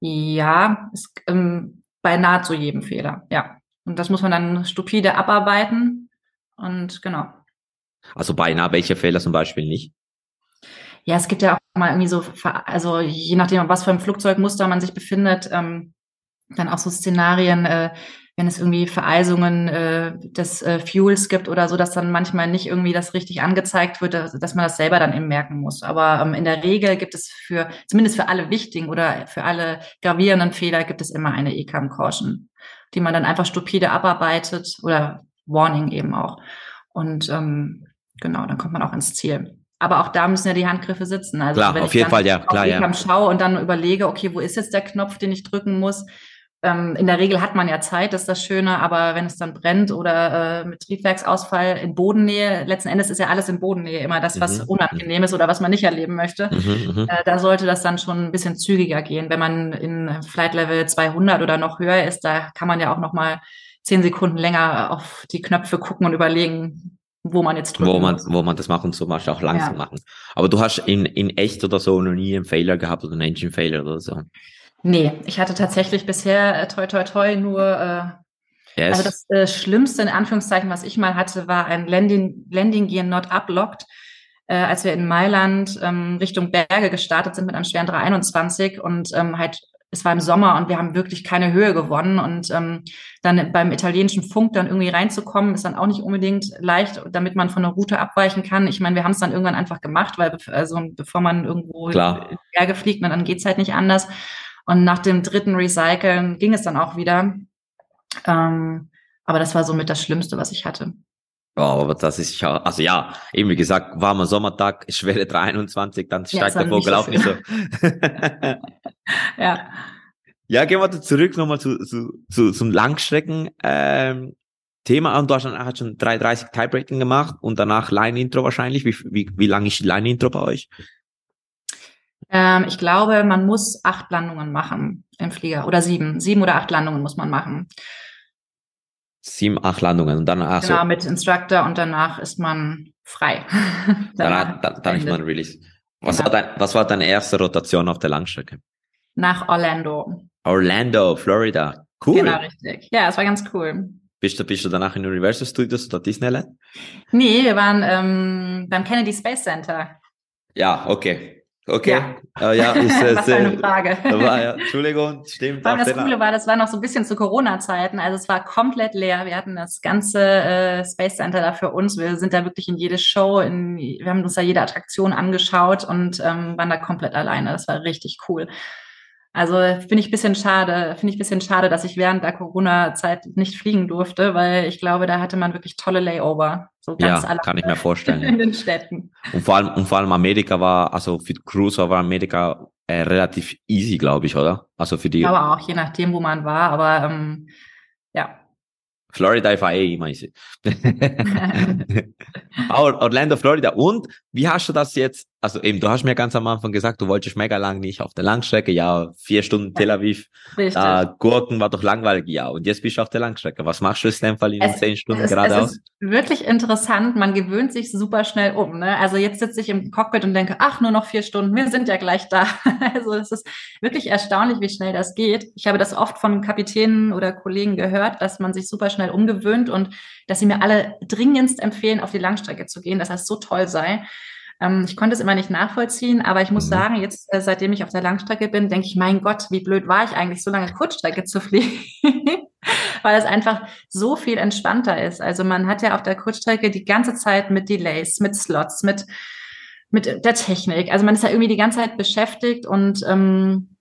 Ja, es, ähm, bei nahezu jedem Fehler, ja. Und das muss man dann stupide abarbeiten und genau. Also beinahe welche Fehler zum Beispiel nicht? Ja, es gibt ja auch mal irgendwie so, also je nachdem, was für ein Flugzeugmuster man sich befindet, ähm, dann auch so Szenarien, äh, wenn es irgendwie Vereisungen äh, des äh, Fuels gibt oder so, dass dann manchmal nicht irgendwie das richtig angezeigt wird, dass, dass man das selber dann eben merken muss. Aber ähm, in der Regel gibt es für, zumindest für alle wichtigen oder für alle gravierenden Fehler gibt es immer eine ECAM Caution, die man dann einfach stupide abarbeitet oder Warning eben auch. Und ähm, genau, dann kommt man auch ins Ziel. Aber auch da müssen ja die Handgriffe sitzen. Also klar, wenn auf jeden Fall, ja, klar, ja. schaue und dann überlege, okay, wo ist jetzt der Knopf, den ich drücken muss? Ähm, in der Regel hat man ja Zeit, das ist das Schöne, aber wenn es dann brennt oder äh, mit Triebwerksausfall in Bodennähe, letzten Endes ist ja alles in Bodennähe immer das, was mhm. unangenehm ist oder was man nicht erleben möchte. Mhm, mhm, äh, da sollte das dann schon ein bisschen zügiger gehen. Wenn man in Flight Level 200 oder noch höher ist, da kann man ja auch noch mal zehn Sekunden länger auf die Knöpfe gucken und überlegen, wo man jetzt drückt. Wo man, wo man das macht und so auch langsam ja. machen. Aber du hast in, in echt oder so noch nie einen Failure gehabt oder einen Engine Failure oder so. Nee, ich hatte tatsächlich bisher äh, toi toi toi nur äh, yes. also das äh, Schlimmste in Anführungszeichen, was ich mal hatte, war ein Landing, Landing Gear Not Uplocked, äh, als wir in Mailand ähm, Richtung Berge gestartet sind mit einem schweren 321 und ähm, halt es war im Sommer und wir haben wirklich keine Höhe gewonnen und ähm, dann beim italienischen Funk dann irgendwie reinzukommen, ist dann auch nicht unbedingt leicht, damit man von der Route abweichen kann. Ich meine, wir haben es dann irgendwann einfach gemacht, weil also bevor man irgendwo Klar. in Berge fliegt, dann geht's halt nicht anders. Und nach dem dritten Recyceln ging es dann auch wieder. Ähm, aber das war somit das Schlimmste, was ich hatte. Ja, aber das ist ja, also ja, eben wie gesagt, warmer Sommertag, Schwere 23, dann steigt ja, der Vogel auch nicht so. ja. Ja, gehen wir zurück nochmal zu, zu, zu, zum Langstrecken. Ähm, Thema und du hast dann schon 330 Typewriting gemacht und danach Line-Intro wahrscheinlich. Wie, wie, wie lang ist die Line-Intro bei euch? Ähm, ich glaube, man muss acht Landungen machen im Flieger oder sieben. Sieben oder acht Landungen muss man machen. Sieben, acht Landungen und danach. Genau, so. mit Instructor und danach ist man frei. danach, dann, dann ist man Release. Was, genau. war dein, was war deine erste Rotation auf der Langstrecke? Nach Orlando. Orlando, Florida. Cool. Genau, richtig. Ja, es war ganz cool. Bist du, bist du danach in Universal Studios oder Disneyland? Nee, wir waren ähm, beim Kennedy Space Center. Ja, okay. Okay. Ja, äh, ja ist, äh, Was für eine Frage. War, ja, Entschuldigung, stimmt. Aber das Coole war, das war noch so ein bisschen zu Corona-Zeiten. Also es war komplett leer. Wir hatten das ganze äh, Space Center da für uns. Wir sind da wirklich in jede Show, in, wir haben uns da jede Attraktion angeschaut und ähm, waren da komplett alleine. Das war richtig cool. Also finde ich bisschen schade, finde ich bisschen schade, dass ich während der Corona-Zeit nicht fliegen durfte, weil ich glaube, da hatte man wirklich tolle Layover. So ja, kann ich mir vorstellen. In den Städten. Und vor allem, und vor allem Amerika war, also für Cruiser war Amerika äh, relativ easy, glaube ich, oder? Also für die. Aber auch je nachdem, wo man war, aber ähm, ja, Florida war eh immer easy. Orlando, Florida. Und wie hast du das jetzt? Also eben, du hast mir ganz am Anfang gesagt, du wolltest mega lang nicht auf der Langstrecke. Ja, vier Stunden Tel Aviv. Äh, Gurken war doch langweilig. Ja, und jetzt bist du auf der Langstrecke. Was machst du in dem Fall in es, zehn Stunden es, geradeaus? Es ist wirklich interessant. Man gewöhnt sich super schnell um. Ne? Also jetzt sitze ich im Cockpit und denke, ach, nur noch vier Stunden. Wir sind ja gleich da. also es ist wirklich erstaunlich, wie schnell das geht. Ich habe das oft von Kapitänen oder Kollegen gehört, dass man sich super schnell umgewöhnt und dass sie mir alle dringendst empfehlen, auf die Langstrecke zu gehen, dass das so toll sei. Ähm, ich konnte es immer nicht nachvollziehen, aber ich muss mhm. sagen, jetzt, äh, seitdem ich auf der Langstrecke bin, denke ich, mein Gott, wie blöd war ich eigentlich, so lange Kurzstrecke zu fliegen. Weil es einfach so viel entspannter ist. Also man hat ja auf der Kurzstrecke die ganze Zeit mit Delays, mit Slots, mit, mit der Technik. Also man ist ja irgendwie die ganze Zeit beschäftigt und ähm,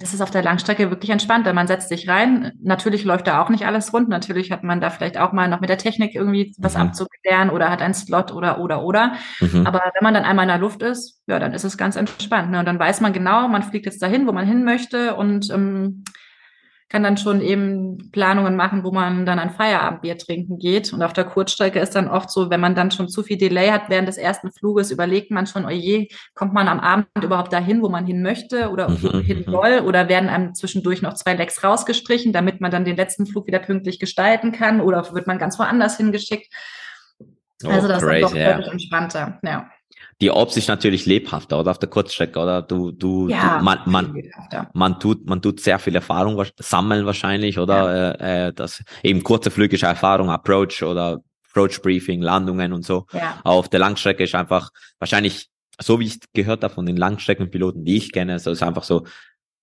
das ist auf der Langstrecke wirklich entspannter. Man setzt sich rein. Natürlich läuft da auch nicht alles rund. Natürlich hat man da vielleicht auch mal noch mit der Technik irgendwie was mhm. abzuklären oder hat einen Slot oder, oder, oder. Mhm. Aber wenn man dann einmal in der Luft ist, ja, dann ist es ganz entspannt. Ne? Und dann weiß man genau, man fliegt jetzt dahin, wo man hin möchte und ähm, kann dann schon eben Planungen machen, wo man dann ein Feierabendbier trinken geht. Und auf der Kurzstrecke ist dann oft so, wenn man dann schon zu viel Delay hat während des ersten Fluges, überlegt man schon, oje, oh kommt man am Abend überhaupt dahin, wo man hin möchte oder mhm, hin mhm. soll? Oder werden einem zwischendurch noch zwei Lecks rausgestrichen, damit man dann den letzten Flug wieder pünktlich gestalten kann? Oder wird man ganz woanders hingeschickt? Oh, also das crazy, ist doch deutlich yeah. entspannter. Ja die Ops ist natürlich lebhafter, oder auf der Kurzstrecke, oder? Du, du, ja, du man, man, man tut, man tut sehr viel Erfahrung sammeln wahrscheinlich, oder? Ja. Äh, äh, das eben kurze Flüge ist Erfahrung, Approach oder Approach Briefing, Landungen und so. Ja. Auf der Langstrecke ist einfach wahrscheinlich, so wie ich gehört habe von den Langstreckenpiloten, die ich kenne, so ist einfach so,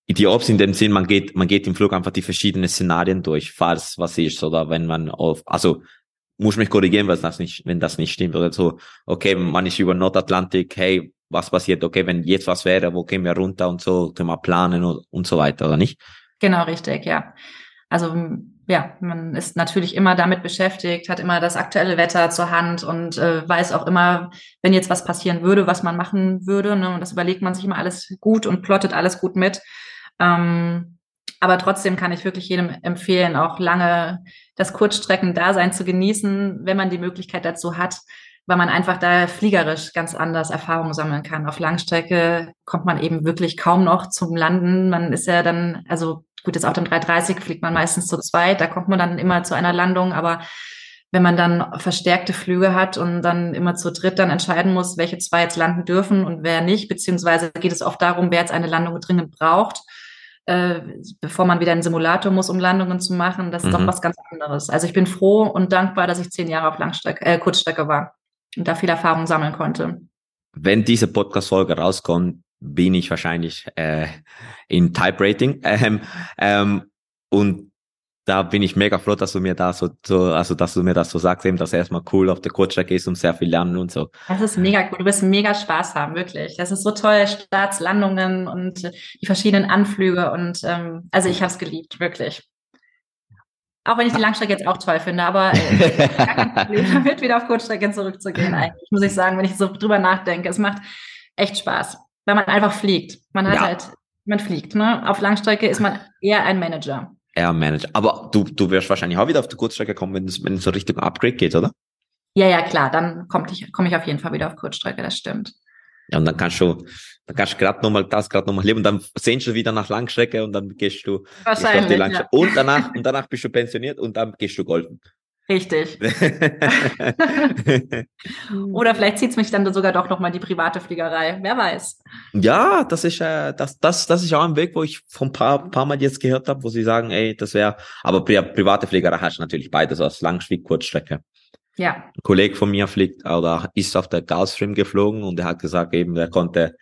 die Ops in dem Sinn, man geht, man geht im Flug einfach die verschiedenen Szenarien durch, falls was ist, oder wenn man auf, also muss mich korrigieren, was das nicht, wenn das nicht stimmt oder so. Okay, man ist über Nordatlantik, hey, was passiert? Okay, wenn jetzt was wäre, wo gehen wir runter und so, können wir planen und, und so weiter, oder nicht? Genau, richtig, ja. Also ja, man ist natürlich immer damit beschäftigt, hat immer das aktuelle Wetter zur Hand und äh, weiß auch immer, wenn jetzt was passieren würde, was man machen würde. Ne? Und das überlegt man sich immer alles gut und plottet alles gut mit. Ähm, aber trotzdem kann ich wirklich jedem empfehlen, auch lange das Kurzstreckendasein zu genießen, wenn man die Möglichkeit dazu hat, weil man einfach da fliegerisch ganz anders Erfahrungen sammeln kann. Auf Langstrecke kommt man eben wirklich kaum noch zum Landen. Man ist ja dann, also gut, jetzt auf dem 330 fliegt man meistens zu zweit, da kommt man dann immer zu einer Landung, aber wenn man dann verstärkte Flüge hat und dann immer zu dritt dann entscheiden muss, welche zwei jetzt landen dürfen und wer nicht, beziehungsweise geht es oft darum, wer jetzt eine Landung dringend braucht äh, bevor man wieder in den Simulator muss, um Landungen zu machen. Das ist mhm. doch was ganz anderes. Also ich bin froh und dankbar, dass ich zehn Jahre auf Langstrecke, äh, Kurzstrecke war und da viel Erfahrung sammeln konnte. Wenn diese Podcast-Folge rauskommt, bin ich wahrscheinlich äh, in Type Rating. Ähm, ähm, und da bin ich mega froh, dass du mir da so, so also dass du mir das so sagst, eben, dass erstmal cool auf der Kurzstrecke ist und sehr viel lernen und so. Das ist mega cool. Du wirst mega Spaß haben, wirklich. Das ist so toll, Startslandungen und die verschiedenen Anflüge und ähm, also ich habe es geliebt, wirklich. Auch wenn ich die Langstrecke jetzt auch toll finde, aber äh, gar kein Problem damit, wieder auf Kurzstrecke zurückzugehen. Eigentlich muss ich sagen, wenn ich so drüber nachdenke, es macht echt Spaß, weil man einfach fliegt. Man hat ja. halt, man fliegt. Ne? Auf Langstrecke ist man eher ein Manager. Air Manager. Aber du, du wirst wahrscheinlich auch wieder auf die Kurzstrecke kommen, wenn es, wenn es so Richtung Upgrade geht, oder? Ja, ja, klar, dann komme ich, komm ich auf jeden Fall wieder auf Kurzstrecke, das stimmt. Ja, und dann kannst du, dann kannst du gerade nochmal das gerade nochmal leben und dann sehnst du wieder nach Langstrecke und dann gehst du, gehst du auf die Langstrecke. Ja. Und danach, und danach bist du pensioniert und dann gehst du golfen. Richtig. Oder vielleicht zieht es mich dann sogar doch nochmal die private Fliegerei. Wer weiß. Ja, das ist äh, das, das, das ist auch ein Weg, wo ich von paar, paar Mal jetzt gehört habe, wo sie sagen, ey, das wäre, aber pri private Fliegerei hast du natürlich beides aus Langstrecke, Kurzstrecke. Ja. Ein Kollege von mir fliegt oder ist auf der Gulfstream geflogen und er hat gesagt, eben, er konnte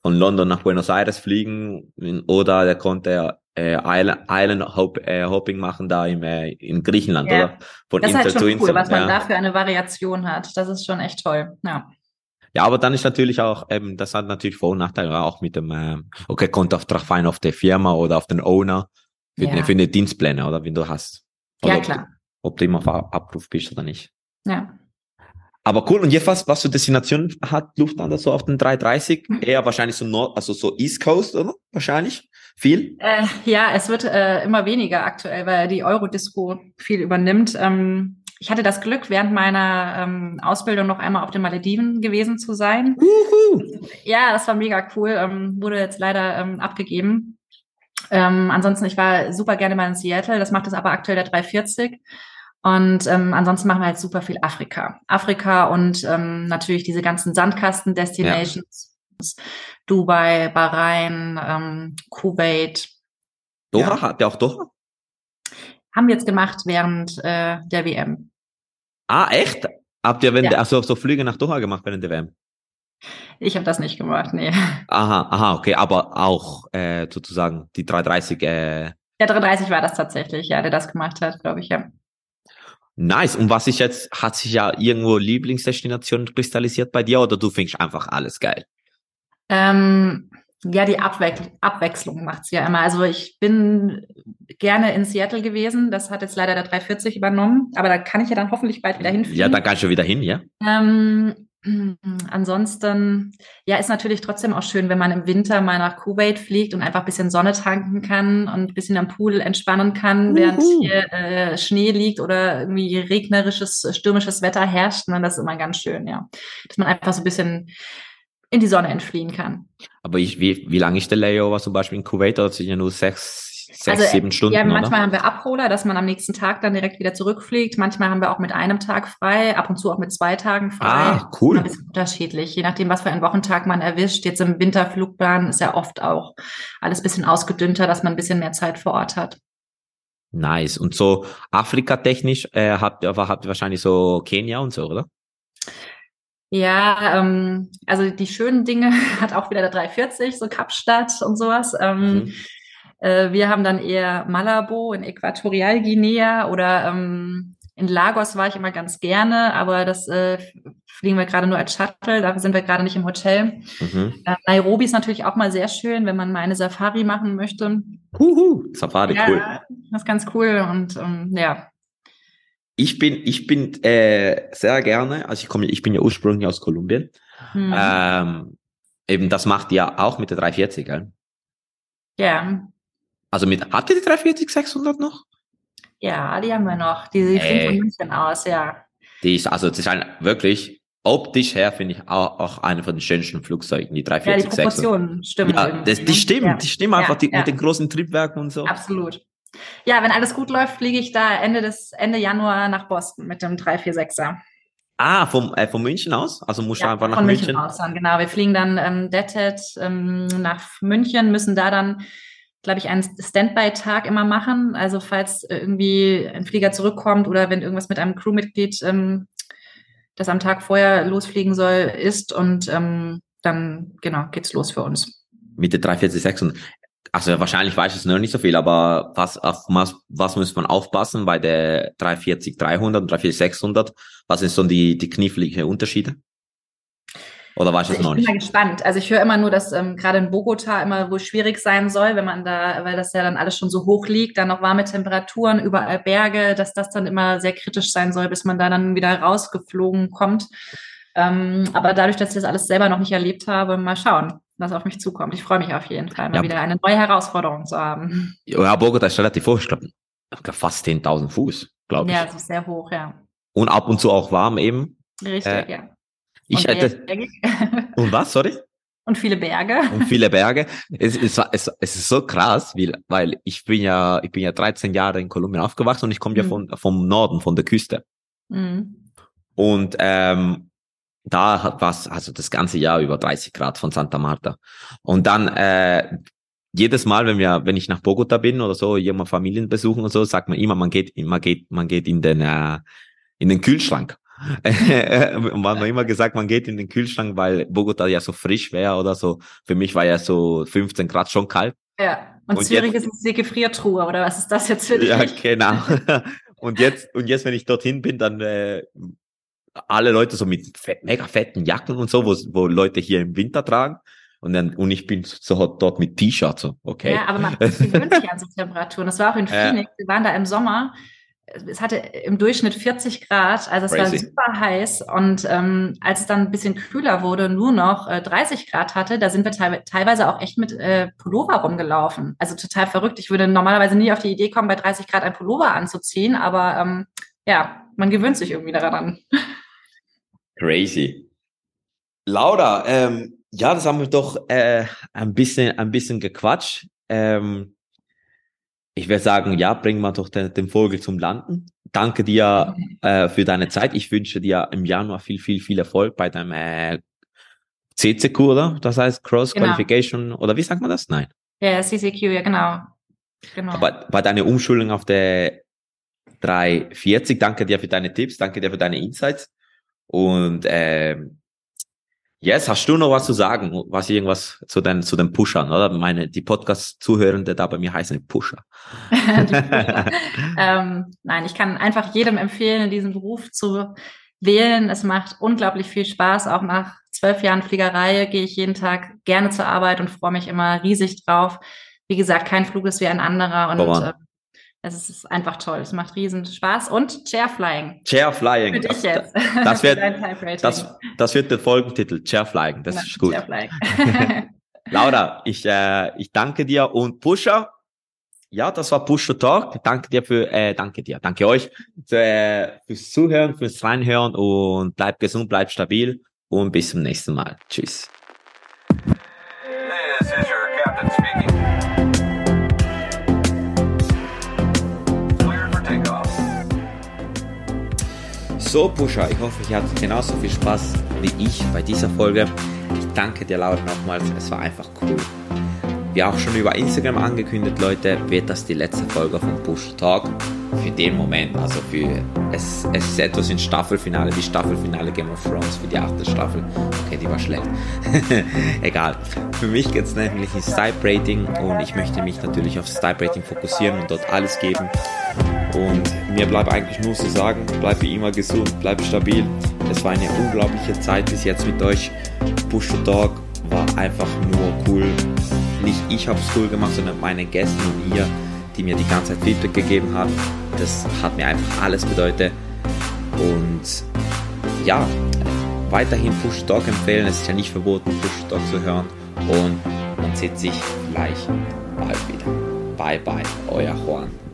von London nach Buenos Aires fliegen oder der konnte äh, Island, Hop, äh, Hopping machen da im, äh, in Griechenland, ja. oder? Von das ist halt schon cool, was man ja. dafür eine Variation hat. Das ist schon echt toll, ja. Ja, aber dann ist natürlich auch, ähm, das hat natürlich Vor- und Nachteile auch mit dem, äh, okay, kommt auf drauf ein, auf der Firma oder auf den Owner für, ja. für eine Dienstpläne, oder, wenn du hast. Oder ja, klar. Ob, ob du immer auf Abruf bist oder nicht. Ja. Aber cool, und jetzt was, was für Destination hat Lufthansa so auf den 330? Hm. Eher wahrscheinlich so Nord, also so East Coast, oder? Wahrscheinlich? Viel? Äh, ja, es wird äh, immer weniger aktuell, weil die Eurodisco viel übernimmt. Ähm, ich hatte das Glück, während meiner ähm, Ausbildung noch einmal auf den Malediven gewesen zu sein. Uhu. Ja, das war mega cool. Ähm, wurde jetzt leider ähm, abgegeben. Ähm, ansonsten, ich war super gerne mal in Seattle. Das macht es aber aktuell der 340. Und ähm, ansonsten machen wir halt super viel Afrika. Afrika und ähm, natürlich diese ganzen Sandkasten-Destinations. Ja. Dubai, Bahrain, ähm, Kuwait. Doha? Ja. Habt ihr auch Doha? Haben wir jetzt gemacht während äh, der WM. Ah, echt? Habt ihr wenn ja. also so Flüge nach Doha gemacht während der WM? Ich habe das nicht gemacht, nee. Aha, aha, okay, aber auch äh, sozusagen die 330. Äh, der 330 war das tatsächlich, ja, der das gemacht hat, glaube ich, ja. Nice. Und was ist jetzt, hat sich ja irgendwo Lieblingsdestination kristallisiert bei dir oder du findest einfach alles geil? Ähm, ja, die Abwe Abwechslung macht's ja immer. Also ich bin gerne in Seattle gewesen. Das hat jetzt leider der 340 übernommen. Aber da kann ich ja dann hoffentlich bald wieder hinfliegen. Ja, da kannst du wieder hin, ja. Ähm, Ansonsten, ja, ist natürlich trotzdem auch schön, wenn man im Winter mal nach Kuwait fliegt und einfach ein bisschen Sonne tanken kann und ein bisschen am Pool entspannen kann, Uhu. während hier äh, Schnee liegt oder irgendwie regnerisches, stürmisches Wetter herrscht. Ne? Das ist immer ganz schön, ja. Dass man einfach so ein bisschen in die Sonne entfliehen kann. Aber ich, wie, wie lange ist der Layover zum Beispiel in Kuwait? Oder sind ja nur sechs, sechs, also, sieben Stunden. Ja, manchmal oder? haben wir Abholer, dass man am nächsten Tag dann direkt wieder zurückfliegt. Manchmal haben wir auch mit einem Tag frei, ab und zu auch mit zwei Tagen frei. Ah, cool. Das ist unterschiedlich, je nachdem, was für einen Wochentag man erwischt. Jetzt im Winterflugplan ist ja oft auch alles bisschen ausgedünnter, dass man ein bisschen mehr Zeit vor Ort hat. Nice. Und so Afrika-technisch äh, habt, habt ihr wahrscheinlich so Kenia und so, oder? Ja, ähm, also die schönen Dinge hat auch wieder der 340, so Kapstadt und sowas. Ähm, mhm. Äh, wir haben dann eher Malabo in Äquatorialguinea oder ähm, in Lagos war ich immer ganz gerne, aber das äh, fliegen wir gerade nur als Shuttle, da sind wir gerade nicht im Hotel. Mhm. Äh, Nairobi ist natürlich auch mal sehr schön, wenn man mal eine Safari machen möchte. Huhu, Safari, ja, cool. Das ist ganz cool und ähm, ja. Ich bin, ich bin äh, sehr gerne, also ich komme, ich bin ja ursprünglich aus Kolumbien. Mhm. Ähm, eben das macht ja auch mit der 340, gell? Ja. Also mit, habt ihr die 340 600 noch? Ja, die haben wir noch. Die, die fliegt von München aus, ja. Die ist, also, das ist ein, wirklich, optisch her finde ich auch, auch eine von den schönsten Flugzeugen, die 340 Ja, die Proportionen stimmen. Ja, das, die ne? stimmen, ja. die stimmen einfach ja, die, mit den großen Triebwerken und so. Absolut. Ja, wenn alles gut läuft, fliege ich da Ende des, Ende Januar nach Boston mit dem 346er. Ah, vom, äh, von München aus? Also muss ja, einfach nach von München? München aus dann, genau. Wir fliegen dann ähm, Dettet ähm, nach München, müssen da dann glaube ich, einen Standby-Tag immer machen. Also falls irgendwie ein Flieger zurückkommt oder wenn irgendwas mit einem Crewmitglied, ähm, das am Tag vorher losfliegen soll, ist und ähm, dann, genau, geht's los für uns. Mit der 346 und also wahrscheinlich weiß ich es noch nicht so viel, aber was, auf was, was muss man aufpassen bei der 340 300 und 340 600? Was sind so die, die kniffligen Unterschiede? Oder war ich also das noch nicht? Ich bin mal gespannt. Also ich höre immer nur, dass ähm, gerade in Bogota immer wohl schwierig sein soll, wenn man da, weil das ja dann alles schon so hoch liegt, dann noch warme Temperaturen, überall Berge, dass das dann immer sehr kritisch sein soll, bis man da dann wieder rausgeflogen kommt. Ähm, aber dadurch, dass ich das alles selber noch nicht erlebt habe, mal schauen, was auf mich zukommt. Ich freue mich auf jeden Fall, mal ja. wieder eine neue Herausforderung zu haben. Ja, Bogota ist relativ hoch. Ich glaube, fast 10.000 Fuß, glaube ich. Ja, das ist sehr hoch, ja. Und ab und zu auch warm eben. Richtig, äh, ja. Ich und hätte. Und was, sorry? Und viele Berge. Und viele Berge. Es, es, es, es ist so krass, weil, weil ich bin ja, ich bin ja 13 Jahre in Kolumbien aufgewachsen und ich komme mhm. ja von, vom Norden, von der Küste. Mhm. Und ähm, da hat was, also das ganze Jahr über 30 Grad von Santa Marta. Und dann äh, jedes Mal, wenn wir, wenn ich nach Bogota bin oder so, jemand Familien besuchen und so, sagt man immer, man geht, man geht, man geht in den, äh, in den Kühlschrank. man hat immer gesagt, man geht in den Kühlschrank, weil Bogota ja so frisch wäre oder so. Für mich war ja so 15 Grad schon kalt. Ja, und, und Zürich jetzt, ist die Gefriertruhe, oder was ist das jetzt für dich? Ja, genau. und jetzt, und jetzt, wenn ich dorthin bin, dann äh, alle Leute so mit fett, mega fetten Jacken und so, wo, wo Leute hier im Winter tragen. Und dann, und ich bin so dort mit T-Shirt so, okay. Ja, aber man gewöhnt sich an so Temperaturen. Das war auch in Phoenix. Wir waren da im Sommer. Es hatte im Durchschnitt 40 Grad, also es Crazy. war super heiß. Und ähm, als es dann ein bisschen kühler wurde, nur noch äh, 30 Grad hatte, da sind wir te teilweise auch echt mit äh, Pullover rumgelaufen. Also total verrückt. Ich würde normalerweise nie auf die Idee kommen, bei 30 Grad ein Pullover anzuziehen, aber ähm, ja, man gewöhnt sich irgendwie daran. Crazy. Laura, ähm, ja, das haben wir doch äh, ein bisschen, ein bisschen gequatscht. Ähm, ich würde sagen, ja, bringen wir doch den, den Vogel zum Landen. Danke dir äh, für deine Zeit. Ich wünsche dir im Januar viel, viel, viel Erfolg bei deinem äh, CCQ, oder? Das heißt Cross genau. Qualification, oder wie sagt man das? Nein. Ja, CCQ, ja, genau. genau. Aber bei deiner Umschulung auf der 340, danke dir für deine Tipps, danke dir für deine Insights. Und ähm, Yes, hast du noch was zu sagen? Was irgendwas zu den, zu den Pushern, oder? Meine, die Podcast-Zuhörende da bei mir heißen Pusher. ähm, nein, ich kann einfach jedem empfehlen, diesen Beruf zu wählen. Es macht unglaublich viel Spaß. Auch nach zwölf Jahren Fliegerei gehe ich jeden Tag gerne zur Arbeit und freue mich immer riesig drauf. Wie gesagt, kein Flug ist wie ein anderer und äh, es ist einfach toll. Es macht riesen Spaß. Und Chairflying. Chairflying. Für dich jetzt. Das, wird, das, das wird der Folgentitel. Chairflying. Das genau, ist gut. Chairflying. Laura, ich, äh, ich danke dir und Pusher. Ja, das war Pusher Talk. Danke dir für, äh, danke dir, danke euch äh, fürs Zuhören, fürs Reinhören und bleibt gesund, bleibt stabil und bis zum nächsten Mal. Tschüss. So, Pusher, ich hoffe, ihr hattet genauso viel Spaß wie ich bei dieser Folge. Ich danke dir, Laura, nochmals. Es war einfach cool. Wie auch schon über Instagram angekündigt, Leute, wird das die letzte Folge von Push Talk für den Moment. Also für es, es ist etwas in Staffelfinale, die Staffelfinale Game of Thrones für die achte Staffel. Okay, die war schlecht. Egal. Für mich geht es nämlich ins Type Rating und ich möchte mich natürlich aufs Type Rating fokussieren und dort alles geben. Und mir bleibt eigentlich nur zu sagen, bleib wie immer gesund, bleib stabil. Es war eine unglaubliche Zeit bis jetzt mit euch. Push to Talk war einfach nur cool. Nicht ich habe es cool gemacht, sondern meine Gäste und ihr, die mir die ganze Zeit Feedback gegeben haben. Das hat mir einfach alles bedeutet. Und ja, weiterhin Push Talk empfehlen. Es ist ja nicht verboten, Push Talk zu hören. Und man sieht sich gleich bald wieder. Bye bye, euer Juan.